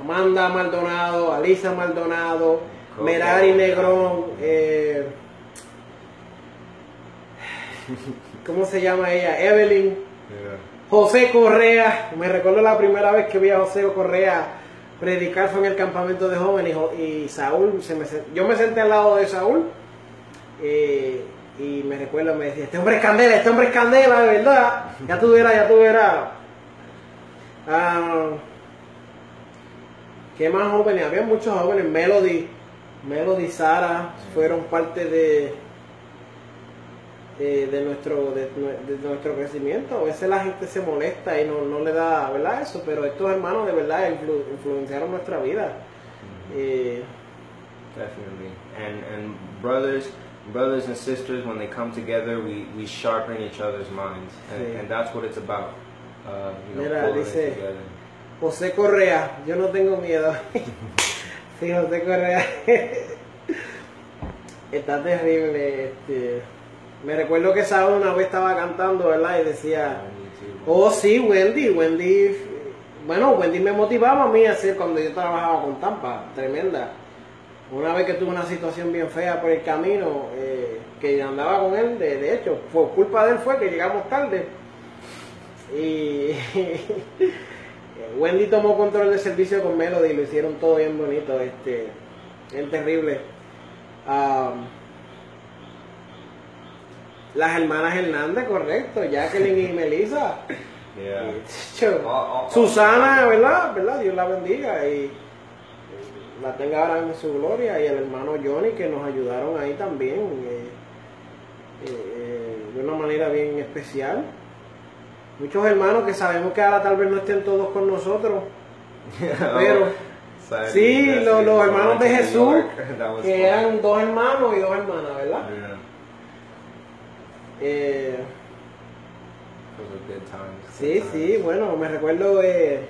[SPEAKER 4] Amanda Maldonado, Alisa Maldonado,
[SPEAKER 5] Coco.
[SPEAKER 4] Merari Negrón, eh, ¿cómo se llama ella? Evelyn.
[SPEAKER 5] Yeah.
[SPEAKER 4] José Correa, me recuerdo la primera vez que vi a José Correa predicar fue en el campamento de jóvenes y, Saúl, se me, yo me senté al lado de Saúl eh, y me recuerdo, me decía, este hombre es candela, este hombre es candela, de verdad, ya verás, ya verás. Ah, ¿Qué más jóvenes? Había muchos jóvenes, Melody, Melody, Sara, fueron parte de, eh, de nuestro de, nue- de nuestro crecimiento. A veces la gente se molesta y no, no le da, ¿verdad? Eso, pero estos hermanos de verdad influ- influenciaron nuestra vida. Eh,
[SPEAKER 5] Definitely. And and brothers brothers and sisters when they come together we, we sharpen each other's minds. And,
[SPEAKER 4] Sí.
[SPEAKER 5] and that's what it's about. Uh, you know,
[SPEAKER 4] Mira, dice-
[SPEAKER 5] together.
[SPEAKER 4] José Correa, yo no tengo miedo. sí, José Correa. Está terrible. Este. Me recuerdo que Saúl una vez estaba cantando, ¿verdad? Y decía, oh sí, Wendy, Wendy, bueno, Wendy me motivaba a mí a hacer cuando yo trabajaba con Tampa, tremenda. Una vez que tuve una situación bien fea por el camino, eh, que andaba con él, de, de hecho, por culpa de él fue que llegamos tarde. Y Wendy tomó control del servicio con Melody y lo hicieron todo bien bonito, este, es terrible. Am, las hermanas Hernández, correcto, Jacqueline y Melissa.
[SPEAKER 5] Yeah. Oh, oh, oh.
[SPEAKER 4] Susana, ¿verdad? ¿verdad? Dios la bendiga y la tenga ahora en su gloria y el hermano Johnny que nos ayudaron ahí también eh, eh, eh, de una manera bien especial. Muchos hermanos que sabemos que ahora tal vez no estén todos con nosotros, pero sí, los, los hermanos de Jesús, que eran dos hermanos y dos hermanas, ¿verdad?
[SPEAKER 5] Yeah.
[SPEAKER 4] Eh. Sí, sí, bueno, me recuerdo eh,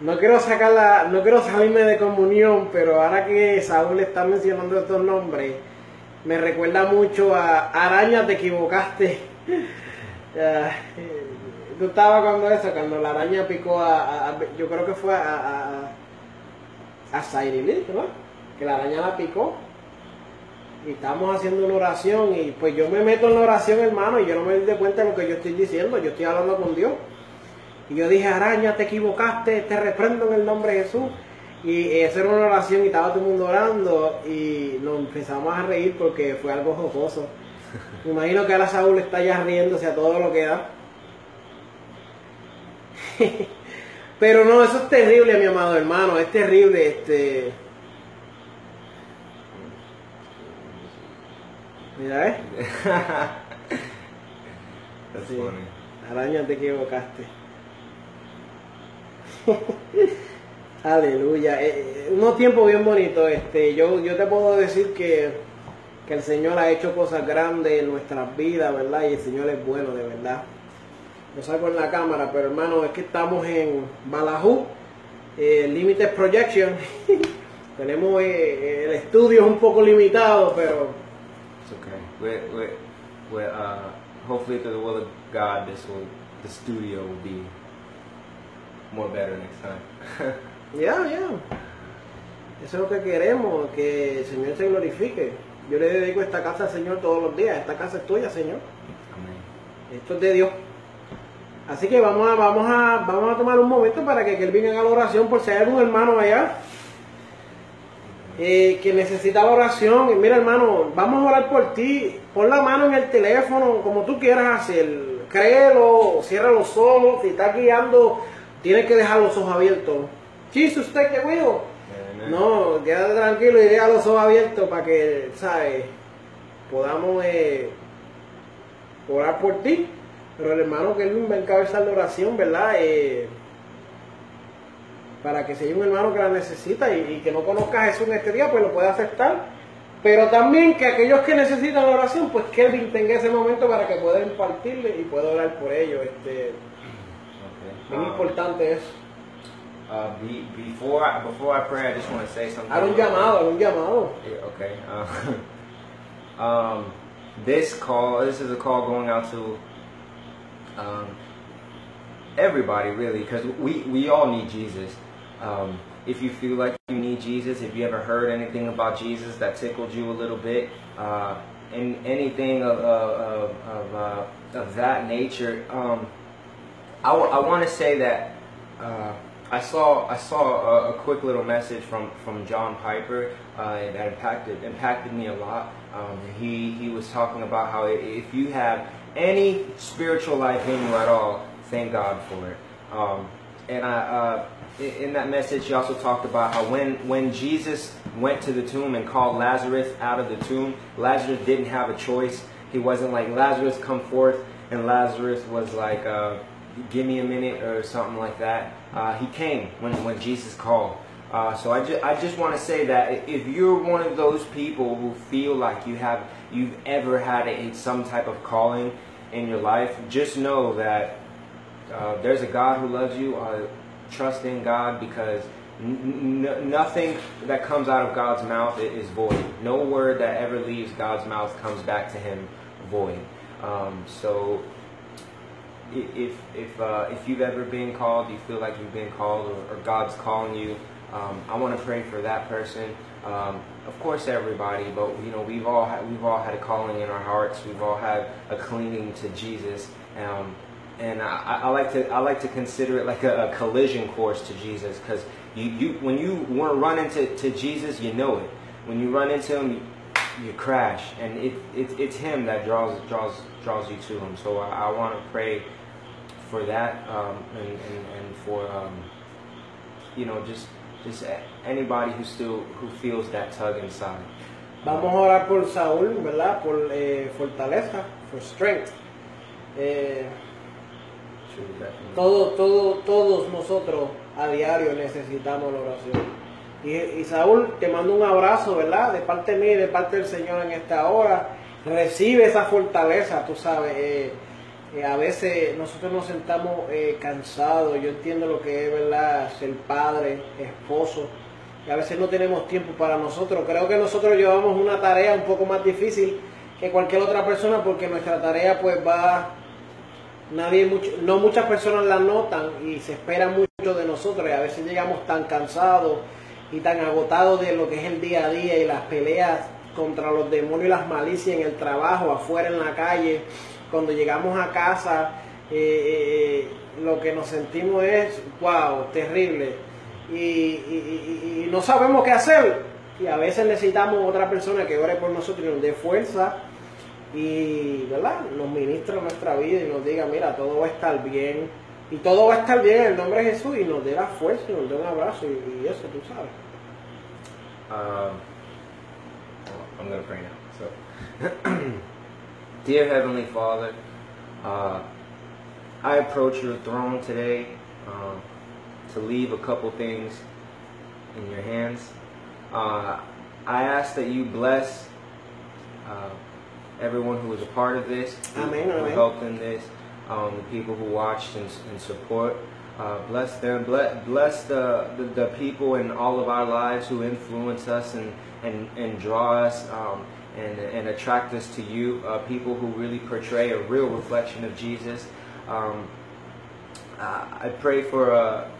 [SPEAKER 4] no quiero sacar la, no quiero salirme de comunión, pero ahora que Saúl está mencionando estos nombres, me recuerda mucho a Araña, te equivocaste. Eh, Tú estabas cuando eso, cuando la araña picó a, a- a- yo creo que fue a, a, a Cyril, ¿no? Que la araña la picó. Y estábamos haciendo una oración y pues yo me meto en la oración, hermano, y yo no me doy cuenta de lo que yo estoy diciendo, yo estoy hablando con Dios. Y yo dije, araña, te equivocaste, te reprendo en el nombre de Jesús. Y esa era una oración y estaba todo el mundo orando y nos empezamos a reír porque fue algo jocoso. Me imagino que ahora Saúl está ya riéndose a todo lo que da. Pero no, eso es terrible, mi amado hermano, es terrible. Este, Mira, ¿eh? Sí. Araña, te equivocaste. Aleluya. Eh, eh, unos tiempos bien bonitos. Este, yo, yo te puedo decir que, que el Señor ha hecho cosas grandes en nuestras vidas, ¿verdad? Y el Señor es bueno, de verdad. No salgo en la cámara, pero hermano, es que estamos en Balajú, eh, Limited Projection. Tenemos eh, el estudio es un poco limitado, pero
[SPEAKER 5] It's okay. We're, we're, we're, uh, hopefully, through the will of God, this will, the studio will be more better next time.
[SPEAKER 4] Ya, ya. Eso es lo que queremos, que el Señor se glorifique. Yo le dedico esta casa al Señor todos los días. Esta casa es tuya, Señor.
[SPEAKER 5] Amén.
[SPEAKER 4] Esto es de Dios. Así que vamos a, vamos a, vamos a tomar un momento para que Kelvin haga la oración por si hay algún hermano allá eh, que necesita la oración. Y mira, hermano, vamos a orar por ti. Pon la mano en el teléfono, como tú quieras hacer. Créelo, cierra los ojos. Si estás guiando, tienes que dejar los ojos abiertos. Chis, usted güey.
[SPEAKER 5] Amen.
[SPEAKER 4] No, quédate tranquilo y deja los ojos abiertos para que, ¿sabes? Podamos eh, orar por ti. Pero el hermano Kelvin va a encabezar la oración, ¿verdad? Eh, para que si hay un hermano que la necesita y, y que no conozca a Jesús en este día, pues lo pueda aceptar. Pero también que aquellos que necesitan la oración, pues Kelvin tenga ese momento para que pueda impartirle y pueda orar por ellos. Este,
[SPEAKER 5] Okay.
[SPEAKER 4] bien
[SPEAKER 5] Um,
[SPEAKER 4] importante eso.
[SPEAKER 5] uh, be, before, I, before I pray, I just want to say something.
[SPEAKER 4] Haz un llamado, un llamado.
[SPEAKER 5] Yeah, okay. Uh, um, this call, this is a call going out to um, everybody, really, because we, we all need Jesus. Um, if you feel like you need Jesus, if you ever heard anything about Jesus that tickled you a little bit, uh, and anything of, of, of, uh, of that nature, um, I, want to say that uh, I saw I saw a, a quick little message from, from John Piper uh, that impacted impacted me a lot. Um, he he was talking about how if you have any spiritual life in you at all, thank God for it. Um, and I, uh, in, that message, he also talked about how when when Jesus went to the tomb and called Lazarus out of the tomb, Lazarus didn't have a choice. He wasn't like Lazarus come forth, and Lazarus was like. Uh, give me a minute or something like that. Uh, he came when, when Jesus called. Uh, so I, ju- I just want to say that if you're one of those people who feel like you have you've ever had a, some type of calling in your life, just know that uh, there's a God who loves you. Uh, trust in God because n- n- nothing that comes out of God's mouth is void. No word that ever leaves God's mouth comes back to Him void. Um, so if if uh, if you've ever been called, you feel like you've been called, or, or God's calling you, um, I want to pray for that person. Um, of course, everybody, but you know we've all had, we've all had a calling in our hearts. We've all had a clinging to Jesus, um, and I, I like to I like to consider it like a, a collision course to Jesus because you, you when you want to run into to Jesus, you know it. When you run into him, you, crash, and it, it it's him that draws draws draws you to him. So I, I want to pray for that um, and, and, and for um, you know just just anybody who still who feels that tug inside.
[SPEAKER 4] Vamos a orar por Saúl, ¿verdad? Por eh, fortaleza, for strength. Eh. Todo, todo, todos nosotros a diario necesitamos la oración. Y, Saúl, te mando un abrazo, ¿verdad? De parte mía y de parte del Señor en esta hora. Recibe esa fortaleza, tú sabes. eh, eh, a veces nosotros nos sentamos eh, cansados. Yo entiendo lo que es, ¿verdad? Ser padre, esposo. Y a veces no tenemos tiempo para nosotros. Creo que nosotros llevamos una tarea un poco más difícil que cualquier otra persona porque nuestra tarea pues va nadie mucho, no muchas personas la notan y se espera mucho de nosotros y a veces llegamos tan cansados y tan agotados de lo que es el día a día y las peleas contra los demonios y las malicias en el trabajo, afuera en la calle, cuando llegamos a casa eh, eh, lo que nos sentimos es wow, terrible y, y- no sabemos qué hacer. Y a veces necesitamos otra persona que ore por nosotros y nos dé fuerza y ¿verdad? nos ministra nuestra vida y nos diga, mira, todo va a estar bien y todo va a estar bien en el nombre de Jesús y nos dé la fuerza y nos dé un abrazo y, y eso, tú sabes.
[SPEAKER 5] Um, I'm gonna pray now. So, Dear Heavenly Father, uh, I approach your throne today uh, to leave a couple things in your hands. Uh, I ask that you bless uh, everyone who was a part of this, who,
[SPEAKER 4] Amen,
[SPEAKER 5] who
[SPEAKER 4] amen.
[SPEAKER 5] helped in this, um, the people who watched and, and support. Uh, bless them. Bless, bless the, the, the people in all of our lives who influence us and, and, and draw us um, and, and attract us to you. Uh, people who really portray a real reflection of Jesus. Um, uh, I pray for uh,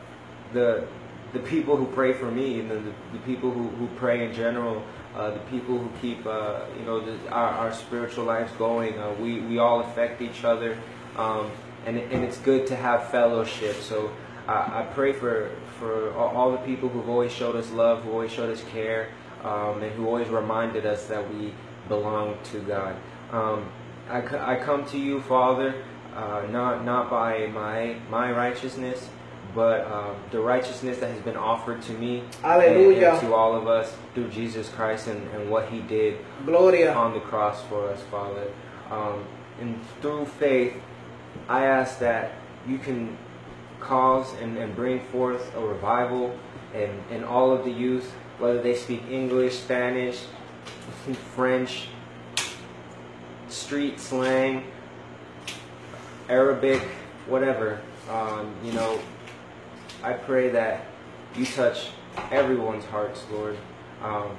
[SPEAKER 5] the the people who pray for me, and the, the people who, who pray in general, uh, the people who keep uh, you know the, our, our spiritual lives going. Uh, we we all affect each other, um, and and it's good to have fellowship. So I, I pray for for all, the people who've always showed us love, who always showed us care, um, and who always reminded us that we belong to God. Um, I, I come to you, Father, uh, not not by my my righteousness, but um, the righteousness that has been offered to me and,
[SPEAKER 4] Hallelujah.
[SPEAKER 5] and to all of us through Jesus Christ and, and what He did
[SPEAKER 4] Gloria.
[SPEAKER 5] on the cross for us, Father. Um, and through faith, I ask that you can cause and, and bring forth a revival in, in all of the youth, whether they speak English, Spanish, French, street slang, Arabic, whatever. Um, you know, I pray that you touch everyone's hearts, Lord. Um,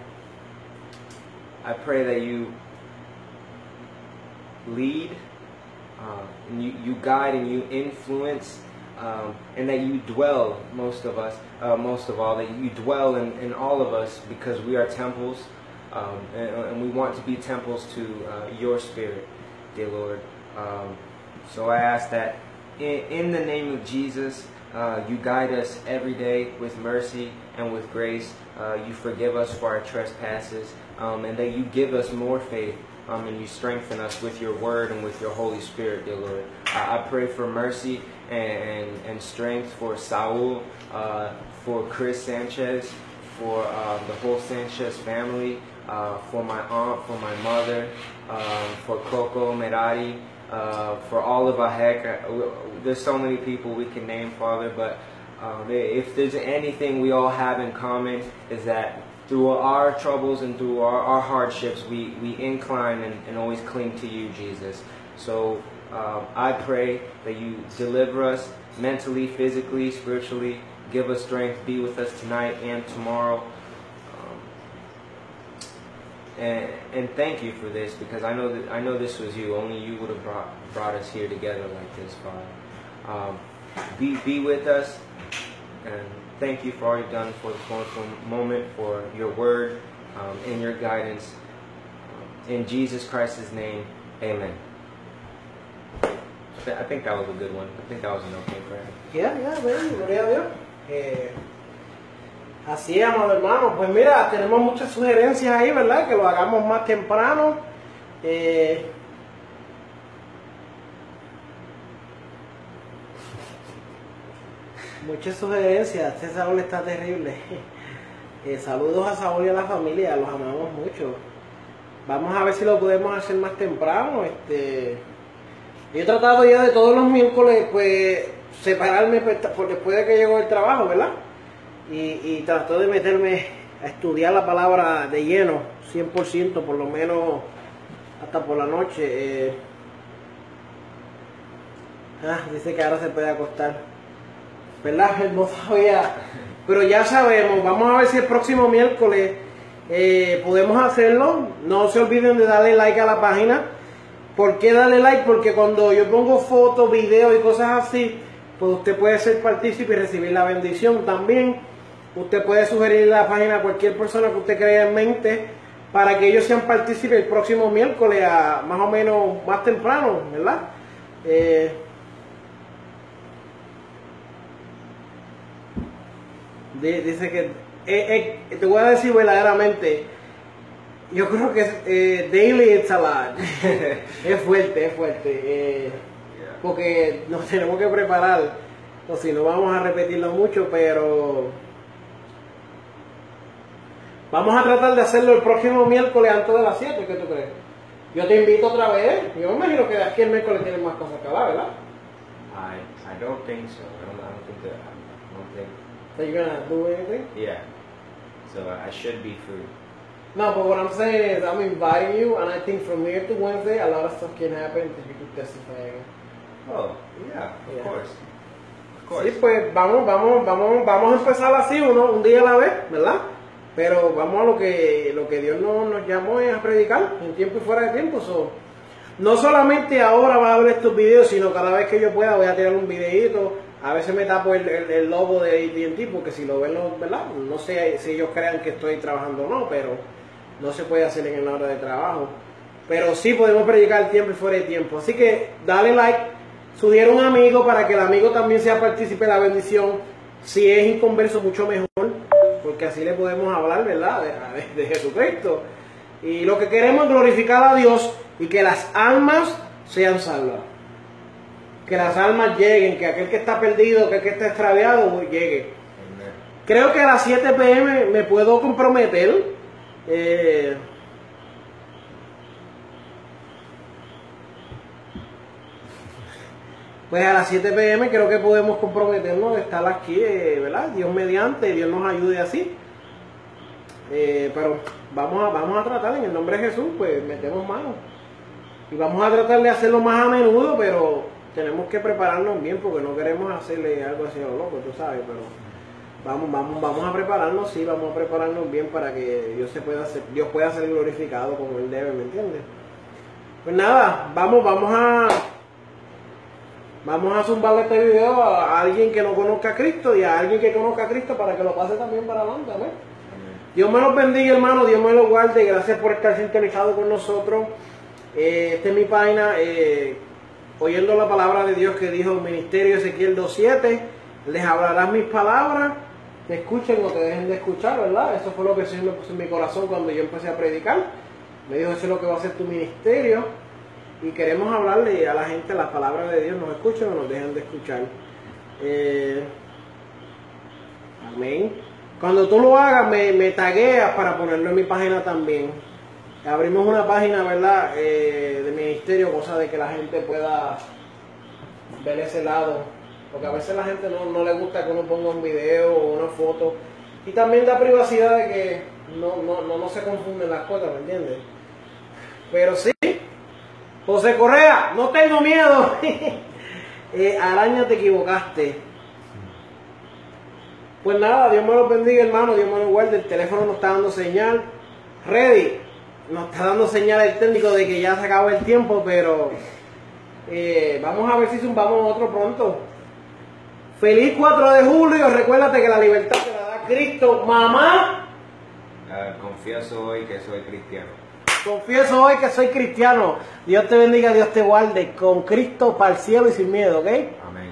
[SPEAKER 5] I pray that you lead, uh, and you, you guide and you influence, um, and that you dwell, most of us, uh, most of all, that you dwell in, in all of us because we are temples, um, and, and we want to be temples to uh, your spirit, dear Lord. Um, so I ask that in, in the name of Jesus, uh, you guide us every day with mercy and with grace. Uh, you forgive us for our trespasses, um, and that you give us more faith, um, and you strengthen us with your word and with your Holy Spirit, dear Lord. I, I pray for mercy and, and, strength for Saul, uh, for Chris Sanchez, for uh, the whole Sanchez family, uh, for my aunt, for my mother, um, for Coco Merari, uh, for all of our Uh, There's so many people we can name, Father, but um, if there's anything we all have in common is that through our troubles and through our, our hardships, we, we incline and, and always cling to you, Jesus. So um, I pray that you deliver us mentally, physically, spiritually. Give us strength. Be with us tonight and tomorrow. And and thank you for this because I know that I know this was you. Only you would have brought brought us here together like this, Father. Um, be be with us, and thank you for all you've done for this wonderful moment, for your word, um, and your guidance. Um, in Jesus Christ's name, Amen. I think that was a good one. I think that was an okay prayer.
[SPEAKER 4] Ya, ya, ven, gloria a Dios. Así es, amado hermano. Pues mira, tenemos muchas sugerencias ahí, ¿verdad? Que lo hagamos más temprano. Eh, muchas sugerencias. Este Saúl está terrible. Eh, saludos a Saúl y a la familia, los amamos mucho. Vamos a ver si lo podemos hacer más temprano. Este, yo he tratado ya de todos los miércoles, pues, separarme pues, por después de que llegó el trabajo, ¿verdad? Y, y de meterme a estudiar la palabra de lleno, 100%, por lo menos hasta por la noche. eh. Ah, dice que ahora se puede acostar. ¿Verdad? No sabía. Pero ya sabemos, vamos a ver si el próximo miércoles eh, podemos hacerlo. No se olviden de darle like a la página. ¿Por qué darle like? Porque cuando yo pongo fotos, videos y cosas así, pues usted puede ser partícipe y recibir la bendición también. Usted puede sugerir la página a cualquier persona que usted crea en mente para que ellos sean partícipes el próximo miércoles, a más o menos más temprano, ¿verdad? Eh, di- dice que, eh, eh, te voy a decir verdaderamente, yo creo que eh, daily it's a lot. es fuerte, es fuerte. porque nos tenemos que preparar. O si no, vamos a repetirlo mucho, pero. Vamos a tratar de hacerlo el próximo miércoles antes de las 7, ¿qué tú crees? Yo te invito otra vez. Yo me imagino que aquí el miércoles tienes más cosas que hablar, ¿verdad?
[SPEAKER 5] I I don't think so. I don't, I don't think that. I don't think.
[SPEAKER 4] So you're gonna do anything?
[SPEAKER 5] Yeah. So I should be free.
[SPEAKER 4] No, but what I'm saying is I'm inviting you, and I think from here to Wednesday, a lot of stuff can happen that you could testify again.
[SPEAKER 5] Oh, yeah, of
[SPEAKER 4] Yeah.
[SPEAKER 5] course. Of course.
[SPEAKER 4] Sí, pues vamos, vamos, vamos, vamos a empezar así, uno, un día a la vez, ¿verdad? Pero vamos a lo que, lo que Dios nos, llamó es a predicar, en tiempo y fuera de tiempo. no solamente ahora va a ver estos videos, sino cada vez que yo pueda voy a tirar un videito. A veces me tapo el, el- el logo de AT&T porque si lo ven, lo- ¿verdad? No sé si ellos crean que estoy trabajando o no, pero no se puede hacer en la hora de trabajo. Pero sí podemos predicar tiempo y fuera de tiempo. Así que dale like, sugiere un amigo para que el amigo también sea partícipe de la bendición. Si es inconverso, mucho mejor, porque así le podemos hablar, ¿verdad? De, de- de Jesucristo. Y lo que queremos es glorificar a Dios y que las almas sean salvas. Que las almas lleguen, que aquel que está perdido, que aquel que está extraviado, pues, llegue. Creo que a las 7 pm me puedo comprometer. eh, pues a las 7 pm creo que podemos comprometernos de estar aquí, eh, ¿verdad? Dios mediante, Dios nos ayude así. Eh, pero vamos a, vamos a tratar en el nombre de Jesús, pues metemos mano. Y vamos a tratar de hacerlo más a menudo, pero tenemos que prepararnos bien porque no queremos hacerle algo así a lo loco, tú sabes, pero vamos, vamos, vamos a prepararnos, sí, vamos a prepararnos bien para que Dios se pueda Dios pueda ser glorificado como él debe, ¿me entiendes? Pues nada, vamos, vamos a vamos a zumbarle este video a alguien que no conozca a Cristo y a alguien que conozca a Cristo para que lo pase también para adelante, amén. Dios me los bendiga, hermano. Dios me los guarde. Gracias por estar sintonizado con nosotros. Eh, esta es mi página. eh, oyendo la palabra de Dios que dijo el ministerio Ezequiel 2.7. Les hablarás mis palabras. Te escuchen o te dejen de escuchar, ¿verdad? Eso fue lo que el Señor me puso en mi corazón cuando yo empecé a predicar. Me dijo, eso es lo que va a ser tu ministerio. Y queremos hablarle a la gente las palabras de Dios. Nos escuchen o nos dejen de escuchar. Eh, Amén. Cuando tú lo hagas, me, me tagueas para ponerlo en mi página también. Abrimos una página, ¿verdad? Eh, de ministerio, cosa de que la gente pueda ver ese lado. Porque a veces la gente no, no le gusta que uno ponga un video o una foto. Y también da privacidad de que no, no, no, no se confunden las cosas, ¿me entiendes? Pero sí, José Correa, no tengo miedo. Eh, Araña, te equivocaste. Pues nada, Dios me los bendiga, hermano. Dios me los guarde. El teléfono nos está dando señal. Ready. Nos está dando señal el técnico de que ya se acabó el tiempo, pero eh, vamos a ver si zumbamos otro pronto. Feliz 4 de julio. Recuérdate que la libertad te la da Cristo. Mamá,
[SPEAKER 5] Ah, confieso hoy que soy cristiano.
[SPEAKER 4] Confieso hoy que soy cristiano. Dios te bendiga, Dios te guarde. Con Cristo para el cielo y sin miedo, ¿ok?
[SPEAKER 5] Amén.